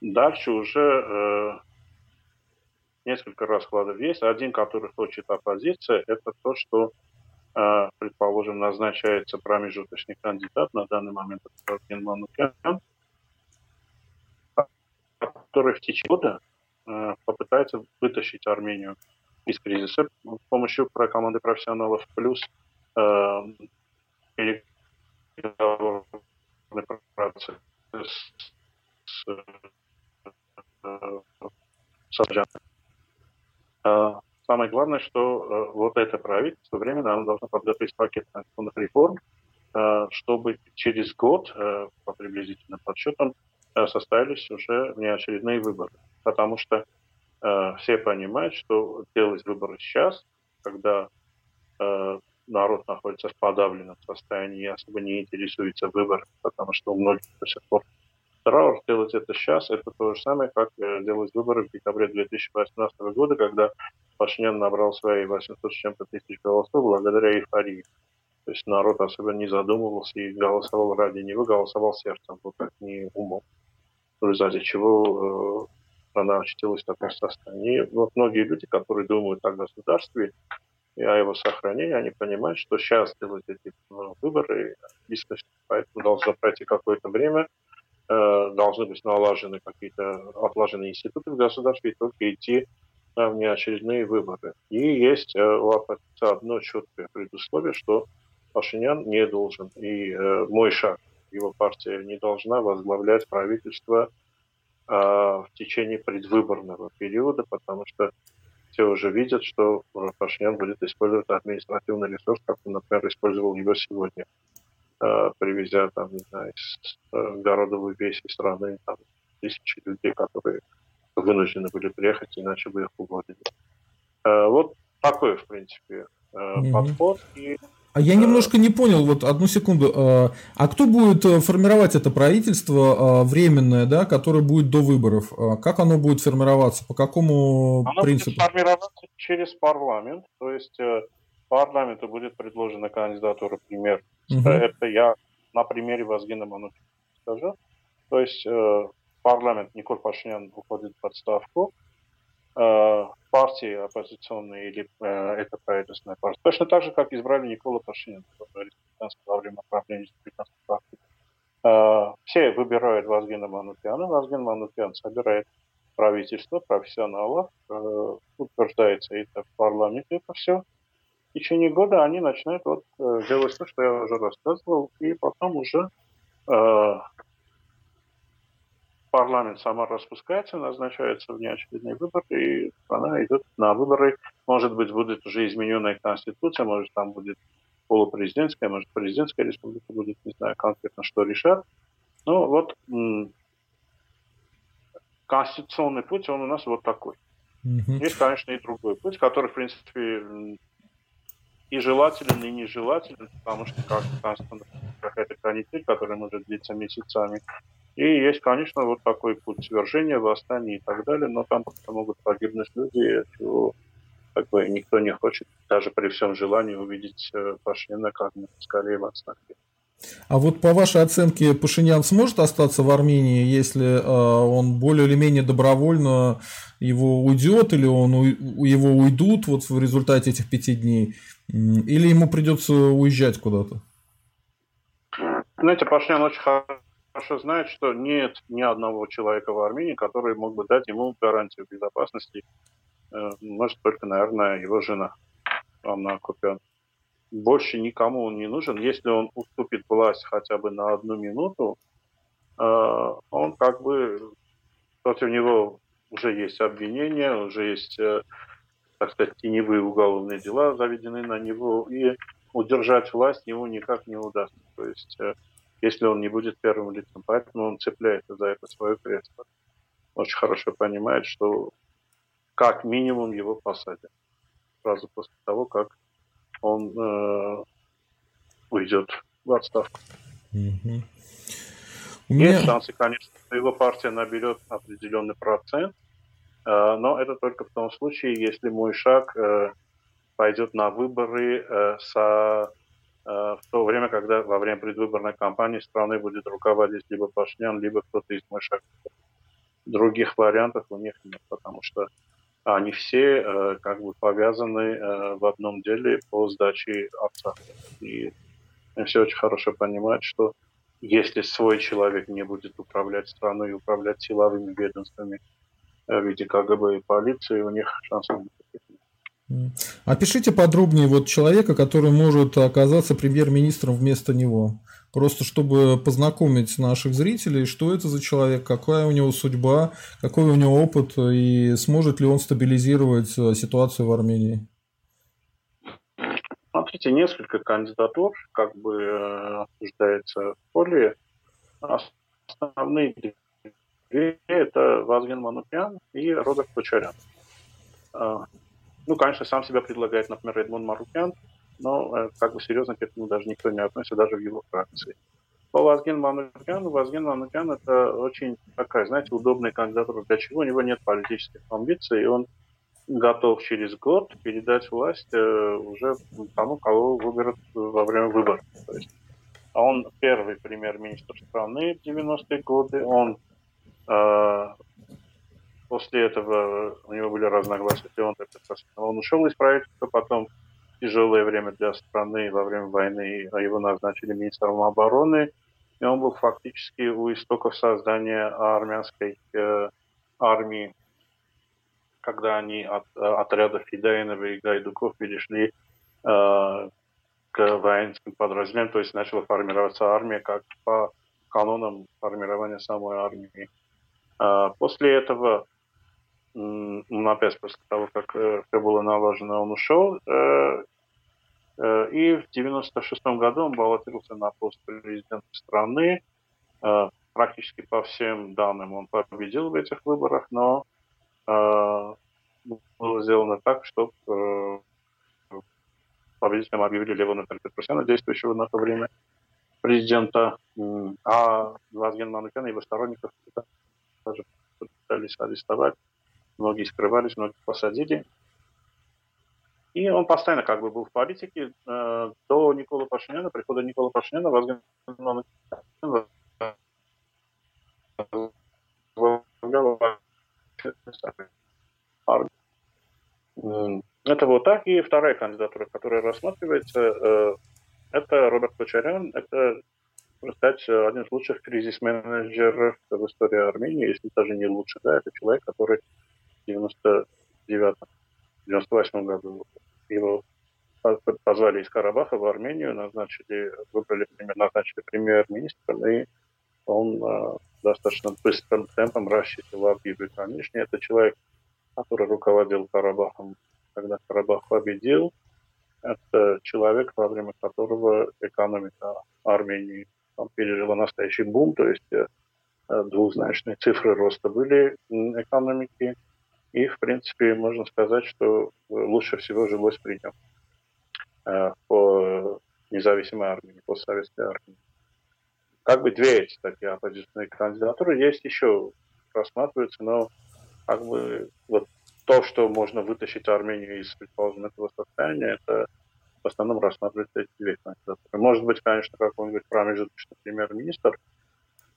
Дальше уже э, несколько раскладов есть. Один, который хочет оппозиция, это то, что предположим, назначается промежуточный кандидат, на данный момент это Манукян, который в течение года а, попытается вытащить Армению из кризиса с помощью команды профессионалов, плюс э, переговорный процесс с, э, с самое главное, что э, вот это правительство временно оно должно подготовить пакет конституционных реформ, э, чтобы через год, э, по приблизительным подсчетам, состоялись уже внеочередные выборы. Потому что все понимают, что делать выборы сейчас, когда народ находится в подавленном состоянии особо не интересуется выборами, потому что у многих до сих пор траур, сделать это сейчас, это то же самое, как э, делать выборы в декабре 2018 года, когда Пашинян набрал свои 800 с чем-то тысяч голосов благодаря эйфории. То есть народ особо не задумывался и голосовал ради него, голосовал сердцем, вот как не умом. В результате чего э, страна очутилась в таком состоянии. Вот многие люди, которые думают о государстве и о его сохранении, они понимают, что сейчас делать эти ну, выборы бесконечно, поэтому должно пройти какое-то время, должны быть налажены какие-то отлаженные институты в государстве и только идти на внеочередные выборы. И есть э, у оппозиции одно четкое предусловие, что Пашинян не должен, и э, мой шаг, его партия не должна возглавлять правительство э, в течение предвыборного периода, потому что все уже видят, что Пашинян будет использовать административный ресурс, как он, например, использовал его сегодня, э, привезя, там, не знаю, из э, городовой веси страны там, тысячи людей, которые вынуждены были приехать, иначе бы их уволили. Э, вот такой, в принципе, э, mm-hmm. подход. И а я немножко не понял, вот одну секунду. А, кто будет э, формировать это правительство временное, да, которое будет до выборов? Как оно будет формироваться? По какому оно принципу? Будет формироваться через парламент. То есть э, парламенту будет предложена кандидатура пример. Угу. Это я на примере Вазгина Мануча скажу. То есть э, парламент Николь Пашинян уходит в отставку партии оппозиционные или э, это правительственная партия. Точно так же, как избрали Никола Пашиняна во время правления республиканской партии. Э, все выбирают Вазгена Манукяна. Вазген Манукян собирает правительство профессионалов, э, утверждается это в парламенте, это все. В течение года они начинают вот, э, делать то, что я уже рассказывал, и потом уже э, парламент сама распускается, назначается внеочередные выборы, и она идет на выборы. Может быть, будет уже измененная конституция, может, там будет полупрезидентская, может, президентская республика будет, не знаю конкретно, что решат. Ну, вот конституционный путь, он у нас вот такой. Mm-hmm. Есть, конечно, и другой путь, который, в принципе, и желателен, и нежелателен, потому что как какая-то канитель, которая может длиться месяцами, и есть, конечно, вот такой путь свержения, восстания и так далее, но там могут погибнуть люди, чего как бы никто не хочет, даже при всем желании увидеть э, Пашиняна как скорее в отставке. А вот по вашей оценке Пашинян сможет остаться в Армении, если э, он более или менее добровольно его уйдет, или он у, его уйдут вот в результате этих пяти дней, или ему придется уезжать куда-то? Знаете, Пашинян очень хорошо знает, что нет ни одного человека в Армении, который мог бы дать ему гарантию безопасности. Э, может, только, наверное, его жена Анна Акупян. Больше никому он не нужен. Если он уступит власть хотя бы на одну минуту, э, он как бы против него уже есть обвинения, уже есть, э, так сказать, теневые уголовные дела заведены на него, и удержать власть ему никак не удастся. То есть если он не будет первым лицом. Поэтому он цепляется за это свое кресло. Очень хорошо понимает, что как минимум его посадят сразу после того, как он э, уйдет в отставку. Угу. Меня... Есть шансы, конечно, что его партия наберет определенный процент, э, но это только в том случае, если мой шаг э, пойдет на выборы э, со Э, в то время, когда во время предвыборной кампании страны будет руководить либо Пашнян, либо кто-то из Мышак. Других вариантов у них нет, потому что они все э, как бы повязаны э, в одном деле по сдаче отца. И все очень хорошо понимают, что если свой человек не будет управлять страной и управлять силовыми ведомствами в виде КГБ и полиции, у них шансов нет. Опишите подробнее вот человека, который может оказаться премьер-министром вместо него. Просто чтобы познакомить наших зрителей, что это за человек, какая у него судьба, какой у него опыт и сможет ли он стабилизировать э, ситуацию в Армении. Смотрите, несколько кандидатур как бы э, обсуждается в поле. Основные две – это Вазген Манукян и Роберт Кочарян. А, ну, конечно, сам себя предлагает, например, Эдмон Марукян, но э, как бы серьезно к этому даже никто не относится, даже в его фракции. По Вазген Манукяну, Вазген Манукян это очень такая, знаете, удобная кандидатура. Для чего? У него нет политических амбиций, и он готов через год передать власть э, уже тому, кого выберут во время выборов. То есть а он первый премьер-министр страны в 90-е годы. Он после этого у него были разногласия, он, он ушел из правительства, потом тяжелое время для страны во время войны, а его назначили министром обороны, и он был фактически у истоков создания армянской э, армии, когда они от отряда Фидайнова и Гайдуков перешли э, к воинским подразделениям, то есть начала формироваться армия как по канонам формирования самой армии. А после этого, опять после того, как э, все было налажено, он ушел, э, э, и в 96 году он баллотировался на пост президента страны. Практически по всем данным он победил в этих выборах, но было сделано так, чтобы победителем объявили Левона Петросяна, действующего на то время президента, а Вазген Манукяна и его сторонников тоже пытались арестовать. Многие скрывались, многих посадили. И он постоянно как бы был в политике. Э, до Никола Пашиняна, прихода Никола Пашиняна, это вот так. И вторая кандидатура, которая рассматривается, э, это Роберт Кочарян. Это, можно сказать, один из лучших кризис-менеджеров в истории Армении, если даже не лучше. Да, это человек, который в 99 98 году его позвали из Карабаха в Армению, назначили, выбрали, назначили премьер-министром, и он э, достаточно быстрым темпом расчистил Авгию Конечно, это человек, который руководил Карабахом когда Карабах победил, это человек, во время которого экономика Армении там, пережила настоящий бум, то есть э, двузначные цифры роста были экономики, и, в принципе, можно сказать, что лучше всего жилось при нем э, по независимой армии, по советской армии. Как бы две эти такие оппозиционные кандидатуры есть еще, рассматриваются, но как бы вот то, что можно вытащить Армению из, предположим, этого состояния, это в основном рассматривается эти две кандидатуры. Может быть, конечно, какой-нибудь промежуточный премьер-министр.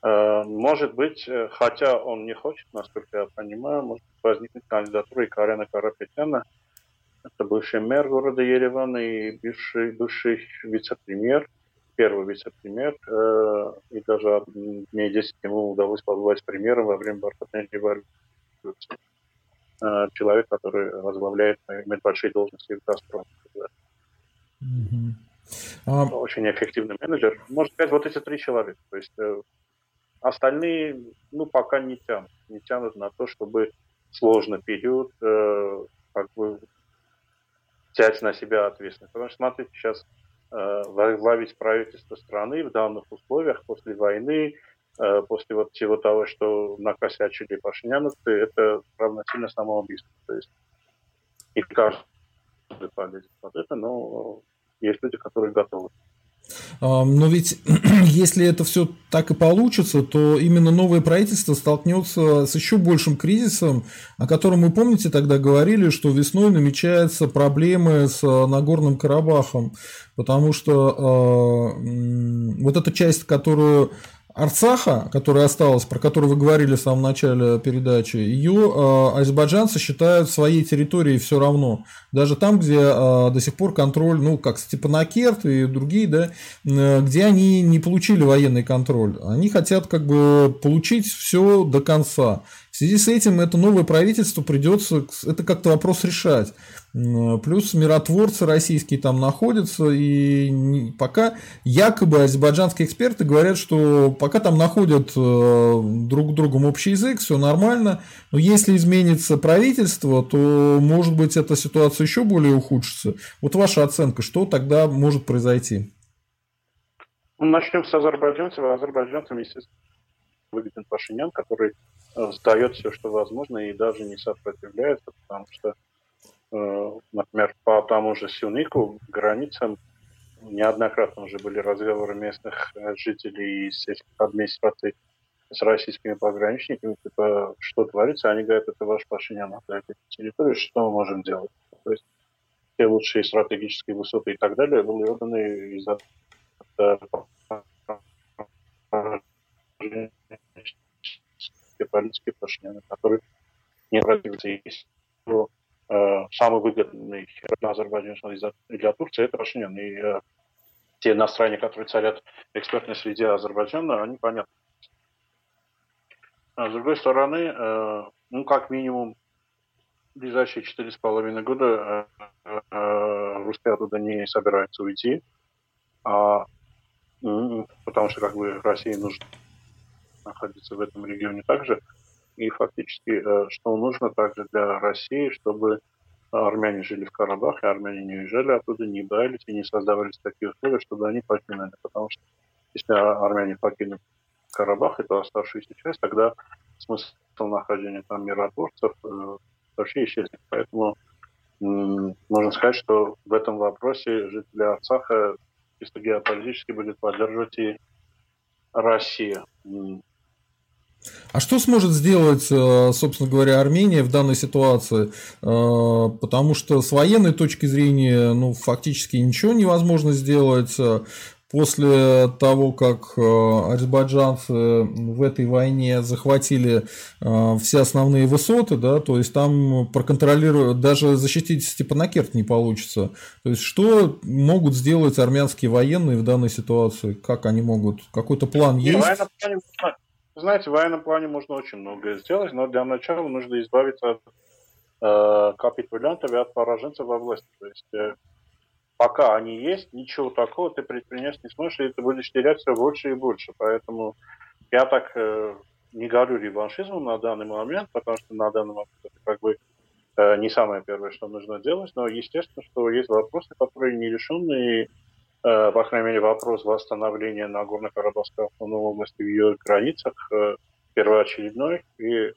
Э, может быть, э, хотя он не хочет, насколько я понимаю, может возникнуть кандидатура и Карена Карапетяна. Это бывший мэр города Ереван и бывший, бывший вице-премьер, первый вице-премьер. Э, и даже дней 10 ему удалось побывать премьером во время бархатной. Э, человек, который возглавляет, имеет большие должности в «Газпроме». А... Очень эффективный менеджер. Можно сказать, вот эти три человека. То есть э, остальные, ну, пока не тянут. Не тянут на то, чтобы сложный период э, как бы взять на себя ответственность. Потому что, смотрите, сейчас э, возглавить правительство страны в данных условиях после войны, Э, после вот всего того, что накосячили пашиняновцы, это равносильно самоубийству. То есть и каждый полезет под это, но есть люди, которые готовы. Но ведь если это все так и получится, то именно новое правительство столкнется с еще большим кризисом, о котором мы, помните, тогда говорили, что весной намечаются проблемы с Нагорным Карабахом, потому что э, вот эта часть, которую Арцаха, которая осталась, про которую вы говорили в самом начале передачи, ее э, азербайджанцы считают своей территорией все равно. Даже там, где э, до сих пор контроль, ну, как Степанакерт и другие, да, э, где они не получили военный контроль. Они хотят как бы получить все до конца. В связи с этим это новое правительство придется, это как-то вопрос решать. Плюс миротворцы российские там находятся, и пока якобы азербайджанские эксперты говорят, что пока там находят э, друг другом общий язык, все нормально, но если изменится правительство, то может быть эта ситуация еще более ухудшится. Вот ваша оценка, что тогда может произойти? Ну, начнем с азербайджанцев. Азербайджанцам, естественно, выгоден Пашинян, который сдает все, что возможно, и даже не сопротивляется, потому что, э, например, по тому же Сюнику, границам, неоднократно уже были разговоры местных э, жителей и сельских администраций с российскими пограничниками, типа, что творится, они говорят, это ваш Пашинян на этой территории, что мы можем делать? То есть все лучшие стратегические высоты и так далее были отданы из-за политики Пашиняна, который не нравится есть э, самый выгодный для Азербайджана и для Турции это Пашинян. И э, те настроения, которые царят в экспертной среде Азербайджана, они понятны. А с другой стороны, э, ну, как минимум, ближайшие четыре с половиной года э, э, русские оттуда не собираются уйти, а, потому что как бы России нужно находиться в этом регионе также. И фактически, что нужно также для России, чтобы армяне жили в Карабахе, армяне не уезжали оттуда, не боялись и не создавались такие условия, чтобы они покинули. Потому что если армяне покинут Карабах, это оставшаяся часть, тогда смысл нахождения там миротворцев э, вообще исчезнет. Поэтому можно сказать, что в этом вопросе жители Арцаха чисто геополитически будет поддерживать и Россия. А что сможет сделать, э, собственно говоря, Армения в данной ситуации? Э, потому что с военной точки зрения, ну, фактически ничего невозможно сделать. После того, как э, азербайджанцы в этой войне захватили все основные высоты, да, то есть там проконтролировать, даже защитить Степанакерт не получится. То есть что могут сделать армянские военные в данной ситуации? Как они могут? Какой-то план есть? Знаете, в военном плане можно очень многое сделать, но для начала нужно избавиться от э, капитулянтов и от пораженцев во власти. То есть э, пока они есть, ничего такого ты предпринять не сможешь, и ты будешь терять все больше и больше. Поэтому я так э, не говорю реваншизмом на данный момент, потому что на данный момент это как бы э, не самое первое, что нужно делать, но естественно, что есть вопросы, которые не решены, и по крайней мере, вопрос восстановления Нагорно-Карабахской автономной области в ее границах э, первоочередной. И э,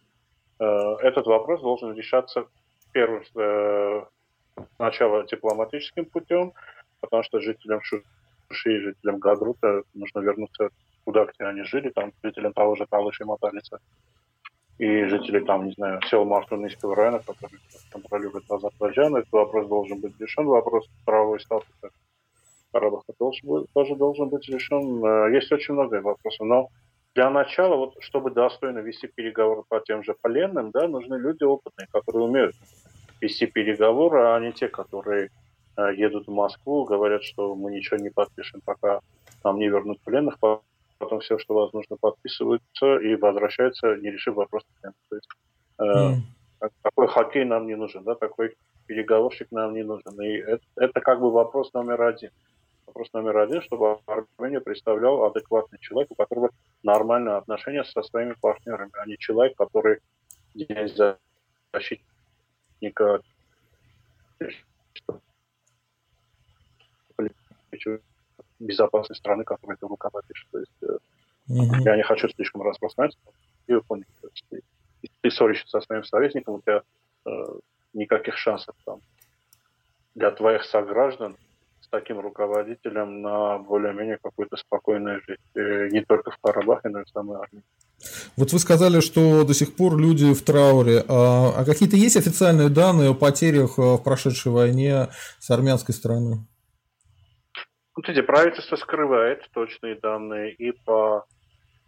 этот вопрос должен решаться первым сначала дипломатическим путем, потому что жителям Шуши и жителям Гадрута нужно вернуться туда, где они жили, там жителям того же Талыши и Маталица и жители там, не знаю, сел Мартунийского района, которые контролируют Азербайджан. Этот вопрос должен быть решен, вопрос правовой статуса Карабаха тоже, тоже должен быть решен. Э, есть очень много вопросов, но для начала, вот, чтобы достойно вести переговоры по тем же пленным, да, нужны люди опытные, которые умеют вести переговоры, а не те, которые э, едут в Москву, говорят, что мы ничего не подпишем, пока нам не вернут пленных, потом все, что возможно, подписываются и возвращаются, не решив вопрос. То есть, э, mm. Такой хоккей нам не нужен, да, такой переговорщик нам не нужен. И это, это как бы вопрос номер один. Вопрос номер один, чтобы Армению представлял адекватный человек, у которого нормальные отношения со своими партнерами, а не человек, который день защитника безопасной страны, которой ты руководишь. То есть mm-hmm. я не хочу слишком распространяться. И вы поняли, ты ссоришься со своим советником, у тебя э, никаких шансов там для твоих сограждан с таким руководителем на более-менее какую-то спокойную жизнь. И не только в Карабахе, но и в самой армии. Вот вы сказали, что до сих пор люди в трауре. А, а какие-то есть официальные данные о потерях э, в прошедшей войне с армянской стороны? Смотрите, правительство скрывает точные данные и по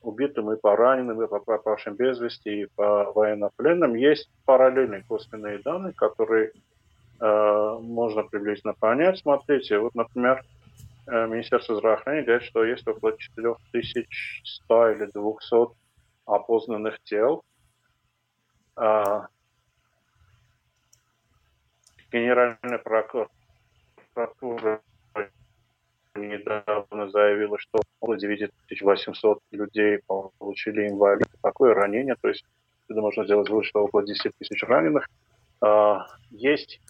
убитым, и по раненым, и по пропавшим без вести, и по военнопленным. Есть параллельные косвенные данные, которые Э, можно приблизительно понять. Смотрите, вот, например, э, Министерство здравоохранения говорит, что есть около 4100 или 200 опознанных тел. А, Генеральная прокуратура недавно заявила, что около 9800 людей получили инвалид. Такое ранение, то есть это можно сделать вывод, что около 10 тысяч раненых. А, есть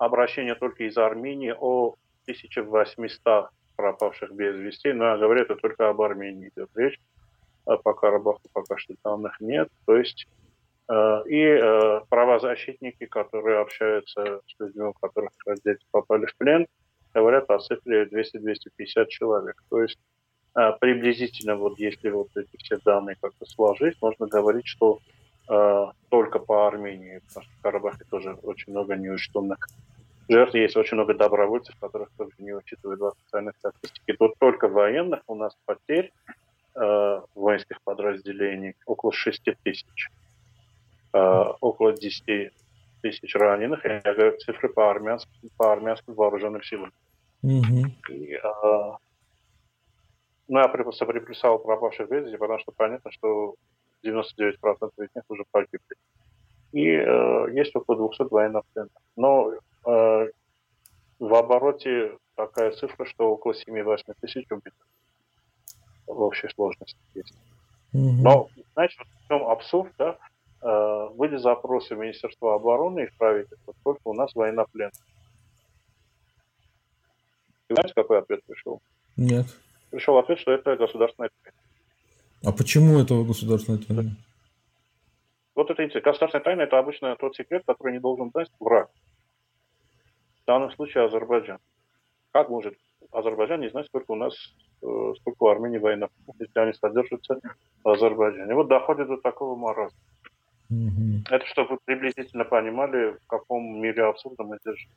обращение только из Армении о 1800 пропавших без вести, но я говорю, это только об Армении идет речь. А по Карабаху пока что данных нет. То есть э, и э, правозащитники, которые общаются с людьми, у которых дети попали в плен, говорят о цифре 200-250 человек. То есть э, приблизительно, вот если вот эти все данные как-то сложить, можно говорить, что э, только по Армении, потому что в Карабахе тоже очень много неучтенных жертв, есть очень много добровольцев, которых тоже не учитывают в официальной статистике. Тут только военных у нас потерь э, воинских подразделений около 6 тысяч, э, около 10 тысяч раненых. Я говорю цифры по армянским, по армянским вооруженным силам. Mm-hmm. И, э, ну, я приписал пропавших без вести, потому что понятно, что 99% из них уже погибли. И э, есть около 200 военнопленных. Но э, в обороте такая цифра, что около 7-8 тысяч убитых в общей сложности есть. Mm-hmm. Но, знаете, вот в чем абсурд, да? Э, были запросы Министерства обороны и в правительство, сколько у нас военнопленных. И знаете, какой ответ пришел? Нет. Пришел ответ, что это государственная тайна. А почему это государственная тайна? Вот это государственная тайна – это обычно тот секрет, который не должен знать враг. В данном случае Азербайджан. Как может Азербайджан не знать, сколько у нас, э, сколько у Армении военных, если они содержатся в Азербайджане. Вот доходит до такого маразма. Угу. Это чтобы вы приблизительно понимали, в каком мире абсурда мы держим.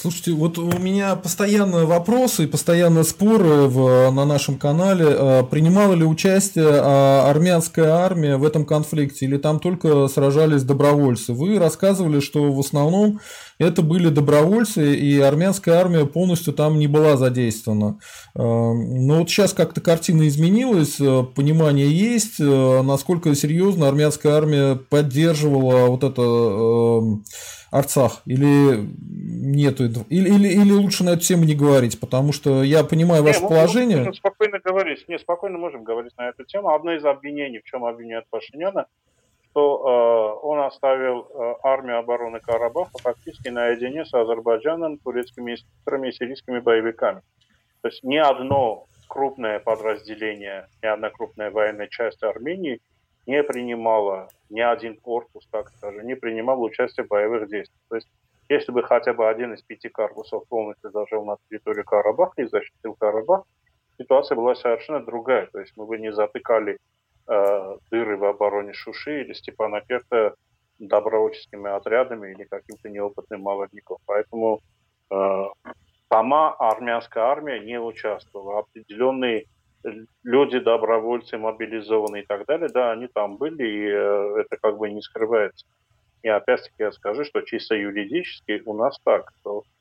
Слушайте, вот у меня постоянно вопросы и постоянно споры в, на нашем канале. А, принимала ли участие а, армянская армия в этом конфликте или там только сражались добровольцы? Вы рассказывали, что в основном это были добровольцы, и армянская армия полностью там не была задействована. А, но вот сейчас как-то картина изменилась, понимание есть, насколько серьезно армянская армия поддерживала вот это Арцах? Или нету? Или, или, или лучше на эту тему не говорить? Потому что я понимаю ваше не, положение. Можем спокойно говорить. Не, спокойно можем говорить на эту тему. Одно из обвинений, в чем обвиняют Пашиняна, что э, он оставил э, армию обороны Карабаха фактически наедине с Азербайджаном, турецкими инструкторами и сирийскими боевиками. То есть ни одно крупное подразделение, ни одна крупная военная часть Армении не принимала, ни один корпус, так скажем, не принимал участие в боевых действиях. То есть, если бы хотя бы один из пяти корпусов полностью зажил на территории Карабаха и защитил Карабах, ситуация была совершенно другая. То есть мы бы не затыкали дыры в обороне Шуши или Степана Керта добровольческими отрядами или каким-то неопытным молодняком. Поэтому э, сама армянская армия не участвовала. Определенные люди, добровольцы, мобилизованные и так далее, да, они там были, и э, это как бы не скрывается. И опять-таки я скажу, что чисто юридически у нас так, что э,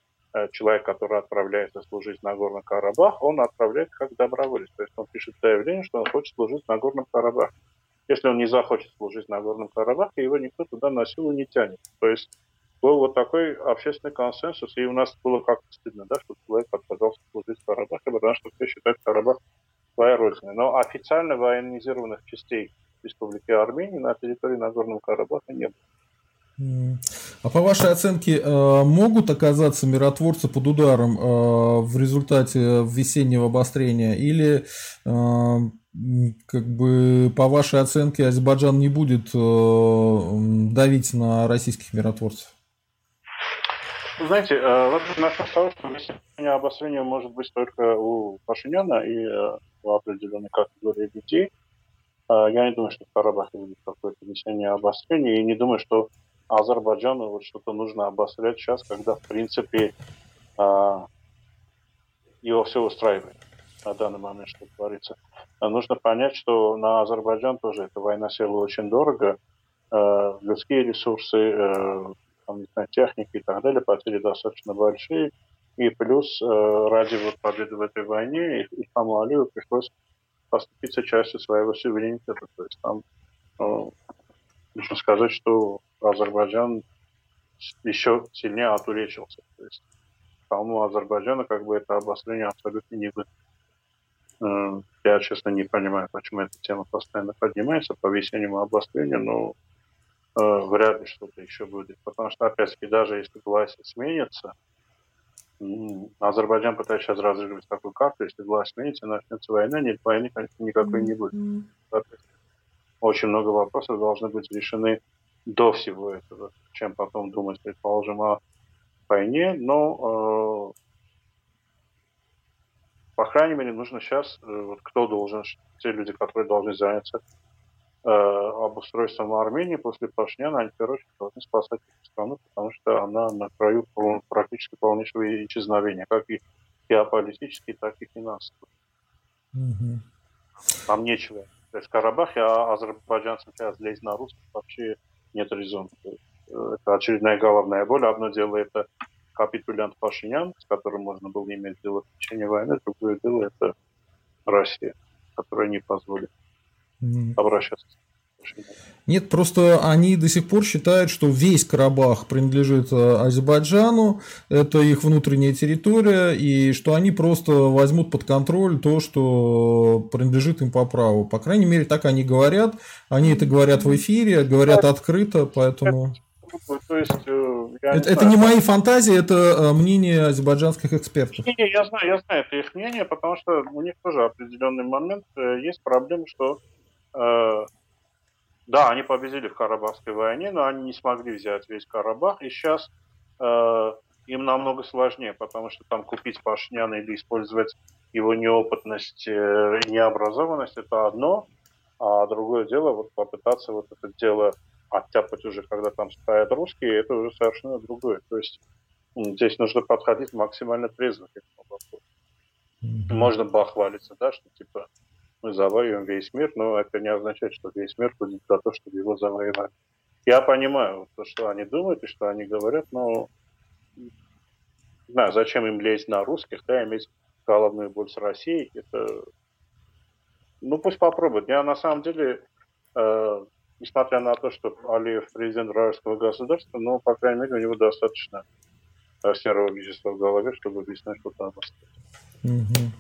человек, который отправляется служить на Горный Карабах, он отправляет как доброволец. То есть он пишет заявление, что он хочет служить на Горном Карабахе. Если он не захочет служить на Горном Карабахе, его никто туда на силу не тянет. То есть был вот такой общественный консенсус, и у нас было как-то стыдно, да, что человек отказался служить в Карабахе, потому что все считают Карабах своей родины. Но официально военизированных частей Республики Армения на территории Нагорного Карабаха не было. А по вашей оценке, э, могут оказаться миротворцы под ударом э, в результате весеннего обострения? Или, э, как бы, по вашей оценке, Азербайджан не будет давить на российских миротворцев? Знаете, во-первых, начнем с того, что весеннее обострение может быть только у Пашиняна и у определенной категории людей. Я не думаю, что в Карабахе будет какое-то внесение обострения, и не думаю, что Азербайджану вот что-то нужно обострять сейчас, когда, в принципе, а, его все устраивает на данный момент, что творится. А нужно понять, что на Азербайджан тоже эта война села очень дорого. Людские ресурсы, там, не знаю, техники и так далее, потери достаточно большие. И плюс э, ради вот победы в этой войне Исламу Алию пришлось поступиться частью своего суверенитета. То есть там ну, нужно сказать, что Азербайджан еще сильнее отуречился. То есть самому Азербайджана как бы это обострение абсолютно не выгодно. Э, я, честно, не понимаю, почему эта тема постоянно поднимается по весеннему обострению, но э, вряд ли что-то еще будет. Потому что, опять-таки, даже если власть сменится, Азербайджан пытается сейчас разыгрывать такую карту, если власть сменится, начнется война, нет войны, конечно, никакой не будет. Очень много вопросов должны быть решены до всего этого, чем потом думать, предположим, о войне, но э, по крайней мере, нужно сейчас, э, вот кто должен, те люди, которые должны заняться э, обустройством Армении после Пашиняна, они, очередь, должны спасать эту страну, потому что она на краю практически полнейшего исчезновения, как и геополитически, так и финансово. Угу. Там нечего. То есть в Карабахе а азербайджанцам сейчас лезть на русских вообще нет резона. Э, это очередная головная боль. Одно дело это капитулянт Пашинян, с которым можно было иметь дело в течение войны. Другое дело это Россия, которая не позволит обращаться нет, просто они до сих пор считают, что весь Карабах принадлежит э, Азербайджану, это их внутренняя территория, и что они просто возьмут под контроль то, что принадлежит им по праву. По крайней мере, так они говорят. Они это говорят в эфире, говорят открыто, поэтому... То есть, э, это, не, это не мои фантазии, это э, мнение азербайджанских экспертов. Не, не, я знаю, я знаю, это их мнение, потому что у них тоже определенный момент есть проблема, что да, они победили в Карабахской войне, но они не смогли взять весь Карабах. И сейчас э, им намного сложнее, потому что там купить Пашняна или использовать его неопытность э, и необразованность – это одно, а другое дело вот попытаться вот это дело оттяпать уже, когда там стоят русские, это уже совершенно другое. То есть здесь нужно подходить максимально трезво к этому вопросу. Можно бахвалиться, да, что типа мы завоюем весь мир, но это не означает, что весь мир будет за то, чтобы его завоевать. Я понимаю, то, что они думают и что они говорят, но не знаю, зачем им лезть на русских, да, иметь головную боль с Россией, это... Ну, пусть попробуют. Я на самом деле, э, несмотря на то, что Алиев президент вражеского государства, но, по крайней мере, у него достаточно серого вещества в голове, чтобы объяснять, что там остается.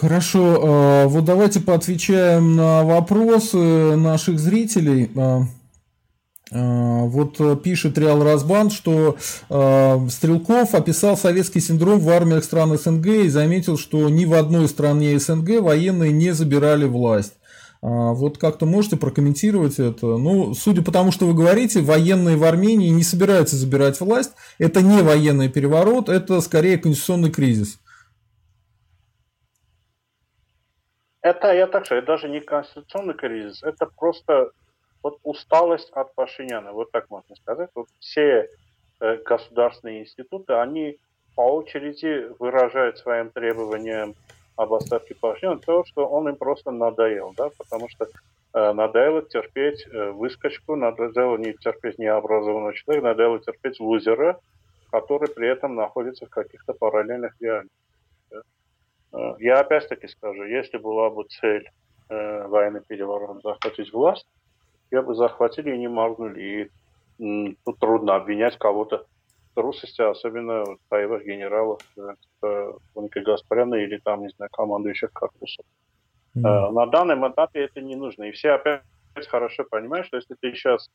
Хорошо, а, вот давайте поотвечаем на вопросы наших зрителей. А, а, вот пишет Реал Разбан, что Стрелков описал советский синдром в армиях стран СНГ и заметил, что ни в одной стране СНГ военные не забирали власть. Вот как-то можете прокомментировать это? Ну, судя по тому, что вы говорите, военные в Армении не собираются забирать власть. Это не военный переворот, это скорее конституционный кризис. Это, я так скажу, даже не конституционный кризис, это просто вот усталость от Пашиняна, вот так можно сказать. Вот все э, государственные институты, они по очереди выражают своим требованиям об отставке Пашиняна то, что он им просто надоел, да, потому что э, надоело терпеть э, выскочку, надоело не терпеть необразованного человека, надоело терпеть лузера, который при этом находится в каких-то параллельных реальностях. Э, я опять-таки скажу, если была бы цель э, войны переворота захватить власть, я бы захватили и не моргнули. И тут трудно обвинять кого-то в трусости, особенно боевых генералов, э, типа Моника Гаспаряна или там, не знаю, командующих корпусов. Mm. Э, на данном этапе это не нужно. И все опять хорошо понимают, что если ты сейчас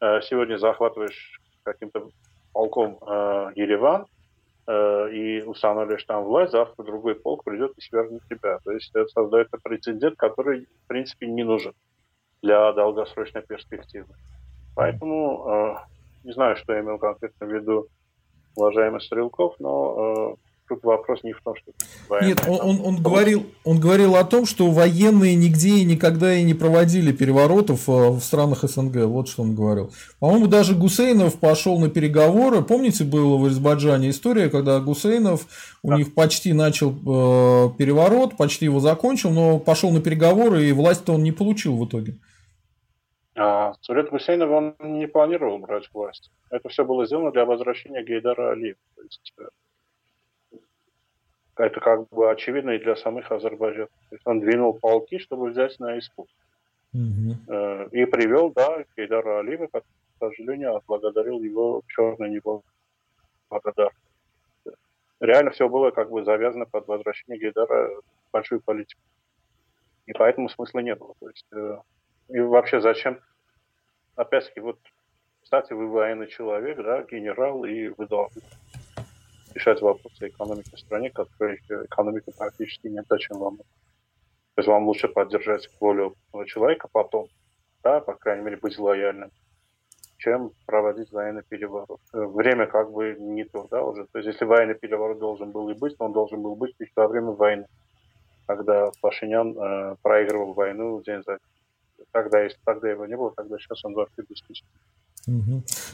э, сегодня захватываешь каким-то полком э, Ереван, и устанавливаешь там власть, завтра другой полк придет и свергнет тебя. То есть это создает прецедент, который, в принципе, не нужен для долгосрочной перспективы. Поэтому э, не знаю, что имел конкретно в виду уважаемый Стрелков, но э, тут вопрос не в том, что... Нет, он, он, он, говорил, он говорил о том, что военные нигде и никогда и не проводили переворотов э, в странах СНГ. Вот что он говорил. По-моему, даже Гусейнов пошел на переговоры. Помните, была в Азербайджане история, когда Гусейнов у да. них почти начал э, переворот, почти его закончил, но пошел на переговоры, и власть-то он не получил в итоге. А Сурет Гусейнов, он не планировал брать власть. Это все было сделано для возвращения Гейдара Алиева. То есть э, это как бы очевидно и для самых азербайджанцев. То есть он двинул полки, чтобы взять на испуг. Mm-hmm. И привел, да, Кейдара Алиева, к сожалению, отблагодарил его черный небо благодар. Реально все было как бы завязано под возвращение Гейдара в большую политику. И поэтому смысла не было. То есть, э, и вообще зачем? Опять-таки, вот, кстати, вы военный человек, да, генерал, и вы должны решать вопросы экономики в стране, которой экономика практически нет, зачем вам. То есть вам лучше поддержать волю человека потом, да, по крайней мере, быть лояльным, чем проводить военный переворот. Время как бы не то, да, уже. То есть если военный переворот должен был и быть, то он должен был быть во время войны, когда Пашинян э, проигрывал войну день за день. тогда, если тогда его не было, тогда сейчас он вообще беспечен.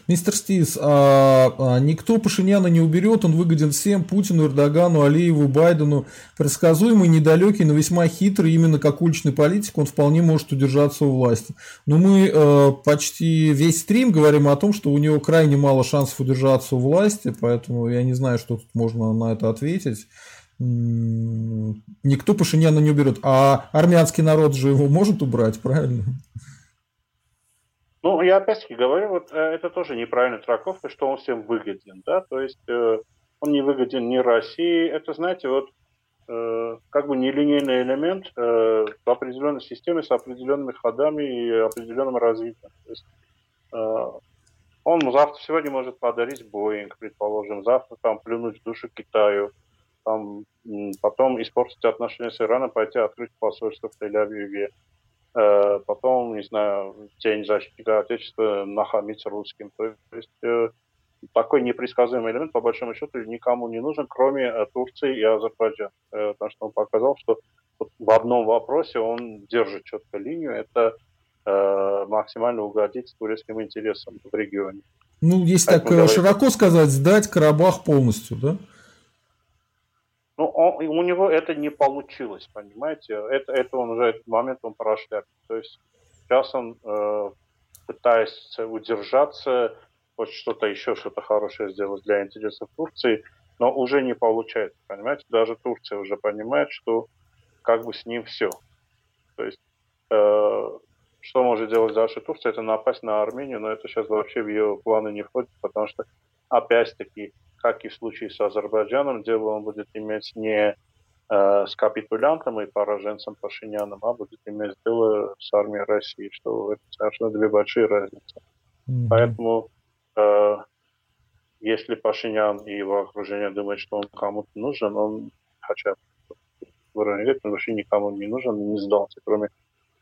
Мистер Стис, а, а никто Пашиняна не уберет, он выгоден всем, Путину, Эрдогану, Алиеву, Байдену. Предсказуемый, недалекий, но весьма хитрый, именно как уличный политик, он вполне может удержаться у власти. Но мы э, почти весь стрим говорим о том, что у него крайне мало шансов удержаться у власти, поэтому я не знаю, что тут можно на это ответить. Никто Пашиняна не уберет. А армянский народ же его может убрать, правильно? Ну, я опять-таки говорю, вот э, это тоже неправильная трактовка, что он всем выгоден, да, то есть э, он не выгоден ни России, это, знаете, вот э, как бы нелинейный элемент э, в определенной системе с определенными ходами и определенным развитием. То есть, э, он завтра, сегодня может подарить Боинг, предположим, завтра там плюнуть в душу Китаю, там, потом испортить отношения с Ираном, пойти открыть посольство в Тель-Авиве, потом, не знаю, День защитника Отечества нахамить русским. То есть э, такой непредсказуемый элемент, по большому счету, никому не нужен, кроме э, Турции и Азербайджана. Потому что он показал, что в одном вопросе он держит четко линию, это максимально угодить турецким интересам в регионе. Ну, если так, так широко сказать, сдать Карабах полностью, да? Ну, он, у него это не получилось, понимаете? Это, это он уже этот момент он прошляпил. То есть сейчас он э, пытается удержаться, вот что-то еще, что-то хорошее сделать для интересов Турции, но уже не получается, понимаете? Даже Турция уже понимает, что как бы с ним все. То есть э, что может делать дальше Турция, это напасть на Армению, но это сейчас вообще в ее планы не входит, потому что опять-таки как и в случае с Азербайджаном, дело он будет иметь не э, с капитулянтом и пораженцем Пашиняном, а будет иметь дело с армией России, что это совершенно две большие разницы. Mm-hmm. Поэтому э, если Пашинян и его окружение думают, что он кому-то нужен, он хотя бы говорит, он вообще никому не нужен, не сдался, кроме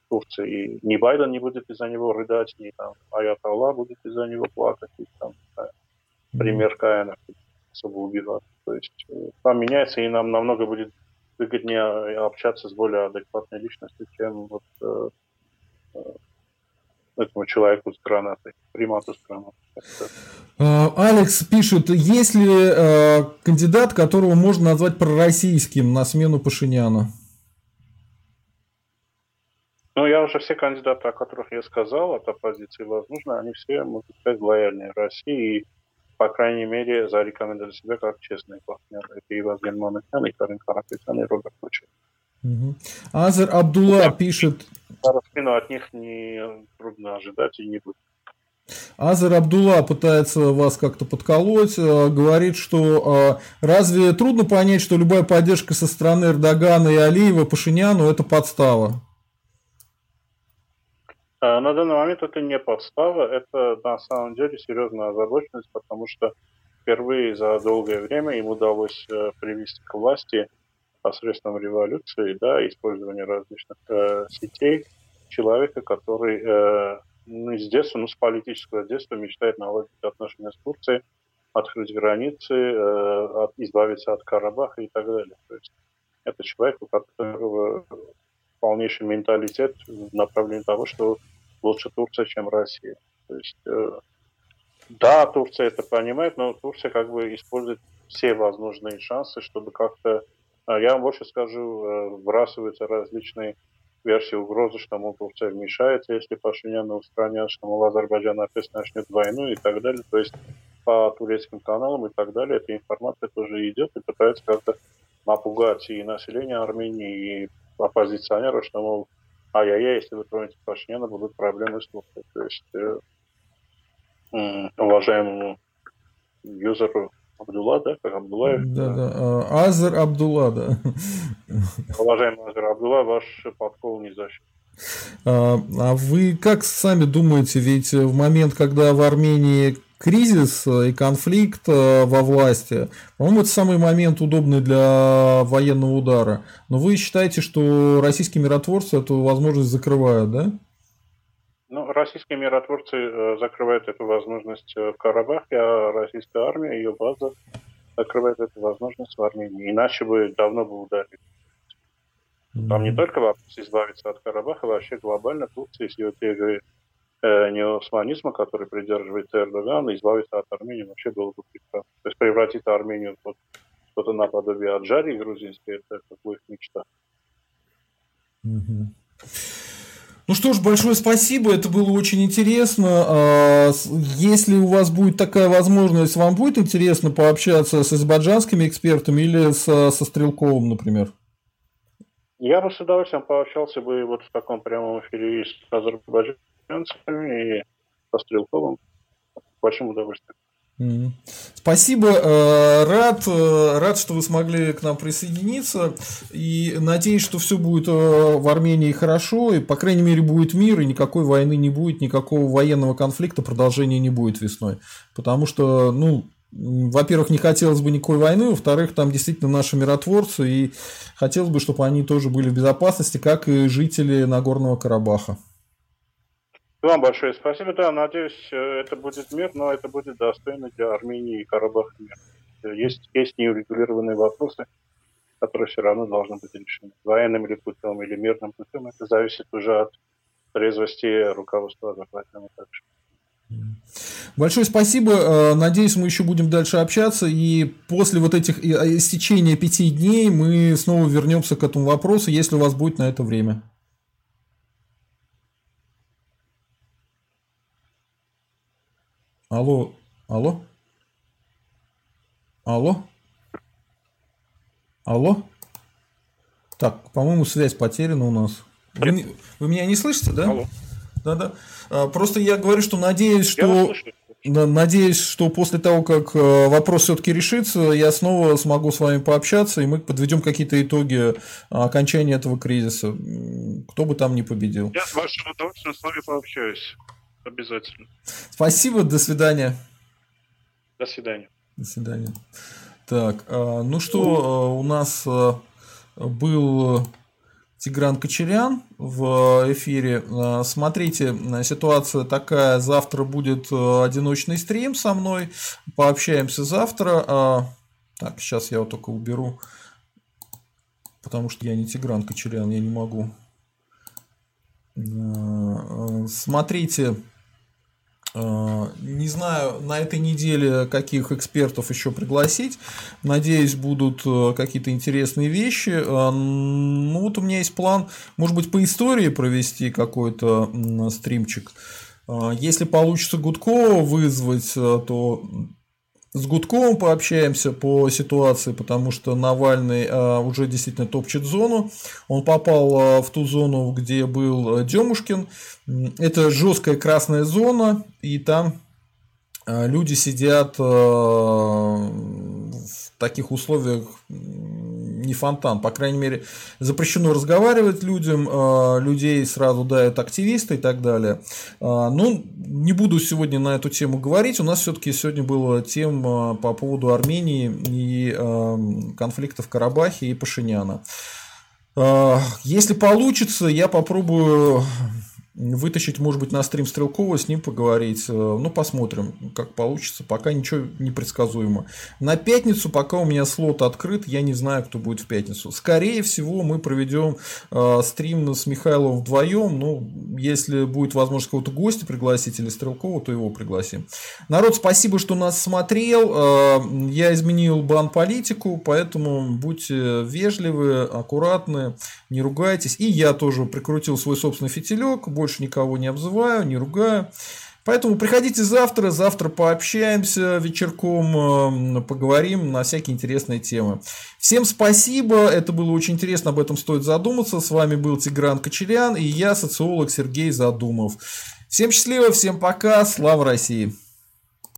Турции. И ни Байден не будет из-за него рыдать, ни там Аятолла будет из-за него плакать, и там пример Каина особо убивать. То есть э, там меняется, и нам намного будет выгоднее общаться с более адекватной личностью, чем вот э, э, этому человеку с гранатой, примату с гранатой. А, Алекс пишет, есть ли э, кандидат, которого можно назвать пророссийским на смену Пашиняна? Ну, я уже все кандидаты, о которых я сказал, от оппозиции возможно, они все, можно сказать, лояльнее России. И по крайней мере, зарекомендовали себя как честные партнеры. Это и Вазген Мамекян, и Карин Карапетян, и Роберт Кучер. Угу. Азер Абдулла да, пишет... Спину от них не трудно ожидать и не будет. Азер Абдулла пытается вас как-то подколоть, э, говорит, что э, разве трудно понять, что любая поддержка со стороны Эрдогана и Алиева Пашиняну – это подстава? А, на данный момент это не подстава, это на самом деле серьезная озабоченность, потому что впервые за долгое время им удалось э, привести к власти посредством революции, да, использования различных э, сетей человека, который э, ну, с детства, ну, с политического детства мечтает наладить отношения с Турцией, открыть границы, э, от, избавиться от Карабаха и так далее. То есть это человек, у которого полнейший менталитет в направлении того, что лучше Турция, чем Россия. То есть, э, да, Турция это понимает, но Турция как бы использует все возможные шансы, чтобы как-то, э, я вам больше скажу, э, вбрасываются различные версии угрозы, что, мол, Турция вмешается, если Пашиняна устранят, что, мол, Азербайджан опять начнет войну и так далее. То есть по турецким каналам и так далее эта информация тоже идет и пытается как-то напугать и население Армении, и оппозиционеров, что, мол, ай-яй-яй, если вы тронете Пашиняна, будут проблемы с Турцией. То есть э, уважаемому юзеру Абдулла, да, как Абдуллаев? Да, да, а, Азер Абдулла, да. Уважаемый Азер Абдулла, ваш подкол не защит. А, а вы как сами думаете, ведь в момент, когда в Армении кризис и конфликт э, во власти, по-моему, это самый момент удобный для военного удара. Но вы считаете, что российские миротворцы эту возможность закрывают, да? Ну, российские миротворцы э, закрывают эту возможность в Карабахе, а российская армия, ее база закрывает эту возможность в Армении. Иначе бы давно бы ударили. Там не только вопрос избавиться от Карабаха, вообще глобально Турция с ее э, неосманизма, который придерживается Эрдоган, избавиться от Армении вообще было бы прекрасно. То есть превратить Армению в что-то наподобие Аджарии грузинской, это как бы их мечта. Ну что ж, большое спасибо, это было очень интересно. А, если у вас будет такая возможность, вам будет интересно пообщаться с азербайджанскими экспертами или со, со Стрелковым, например? Я бы с удовольствием пообщался бы вот в таком прямом эфире с азербайджанцами и со Стрелковым. С большим удовольствием. Спасибо, э, рад, э, рад, что вы смогли к нам присоединиться и надеюсь, что все будет э, в Армении хорошо и, по крайней мере, будет мир и никакой войны не будет, никакого военного конфликта, продолжения не будет весной, потому что, ну, во-первых, не хотелось бы никакой войны, во-вторых, там действительно наши миротворцы и хотелось бы, чтобы они тоже были в безопасности, как и жители Нагорного Карабаха. Вам большое спасибо. Да, надеюсь, э, это будет мир, но это будет достойно для Армении и Карабаха мир. Есть, есть неурегулированные вопросы, которые все равно должны быть решены. Военным или путем, или мирным путем. Это зависит уже от трезвости руководства Азербайджана также. Большое спасибо. Э, надеюсь, мы еще будем дальше общаться. И после вот этих э, истечения пяти дней мы снова вернемся к этому вопросу, если у вас будет на это время. Алло, алло? Алло? Алло? Так, по-моему, связь потеряна у нас. Вы, вы меня не слышите, да? Алло. Да-да. А, просто я говорю, что надеюсь, что... Надеюсь, что после того, как э, вопрос все-таки решится, я снова смогу с вами пообщаться, и мы подведем какие-то итоги окончания этого кризиса. Кто бы там ни победил. Я с удовольствием с вами пообщаюсь. Обязательно. Спасибо, до свидания. До свидания. До свидания. Так, а, ну что, а, у нас а, был Тигран Кочерян в эфире. Смотрите, ситуация такая. Завтра будет одиночный стрим со мной. Пообщаемся завтра. Так, сейчас я вот только уберу. Потому что я не Тигран Кочерян, я не могу. Смотрите, не знаю, на этой неделе каких экспертов еще пригласить. Надеюсь, будут э, какие-то интересные вещи. Э, ну, вот у меня есть план, может быть, по истории провести какой-то стримчик. Если получится Гудкова вызвать, то с Гудковым пообщаемся по ситуации, потому что Навальный а, уже действительно топчет зону. Он попал а, в ту зону, где был Демушкин. Это жесткая красная зона, и там люди сидят в таких условиях не фонтан. По крайней мере, запрещено разговаривать людям, а, людей сразу дают активисты и так далее. А, ну, не буду сегодня на эту тему говорить. У нас все-таки сегодня была тема по поводу Армении и а, конфликтов в Карабахе и Пашиняна. Если получится, я попробую вытащить, может быть, на стрим Стрелкова, с ним поговорить. Э, ну, посмотрим, как получится. Пока ничего не предсказуемо. На пятницу, пока у меня слот открыт, я не знаю, кто будет в пятницу. Скорее всего, мы проведем э, стрим с Михайловым вдвоем. Ну, если будет возможность кого-то гостя пригласить или Стрелкова, то его пригласим. Народ, спасибо, что нас смотрел. Э, я изменил бан-политику, поэтому будьте вежливы, аккуратны, не ругайтесь. И я тоже прикрутил свой собственный фитилек больше никого не обзываю, не ругаю. Поэтому приходите завтра, завтра пообщаемся вечерком, э, поговорим на всякие интересные темы. Всем спасибо, это было очень интересно, об этом стоит задуматься. С вами был Тигран Кочерян и я, социолог Сергей Задумов. Всем счастливо, всем пока, слава России!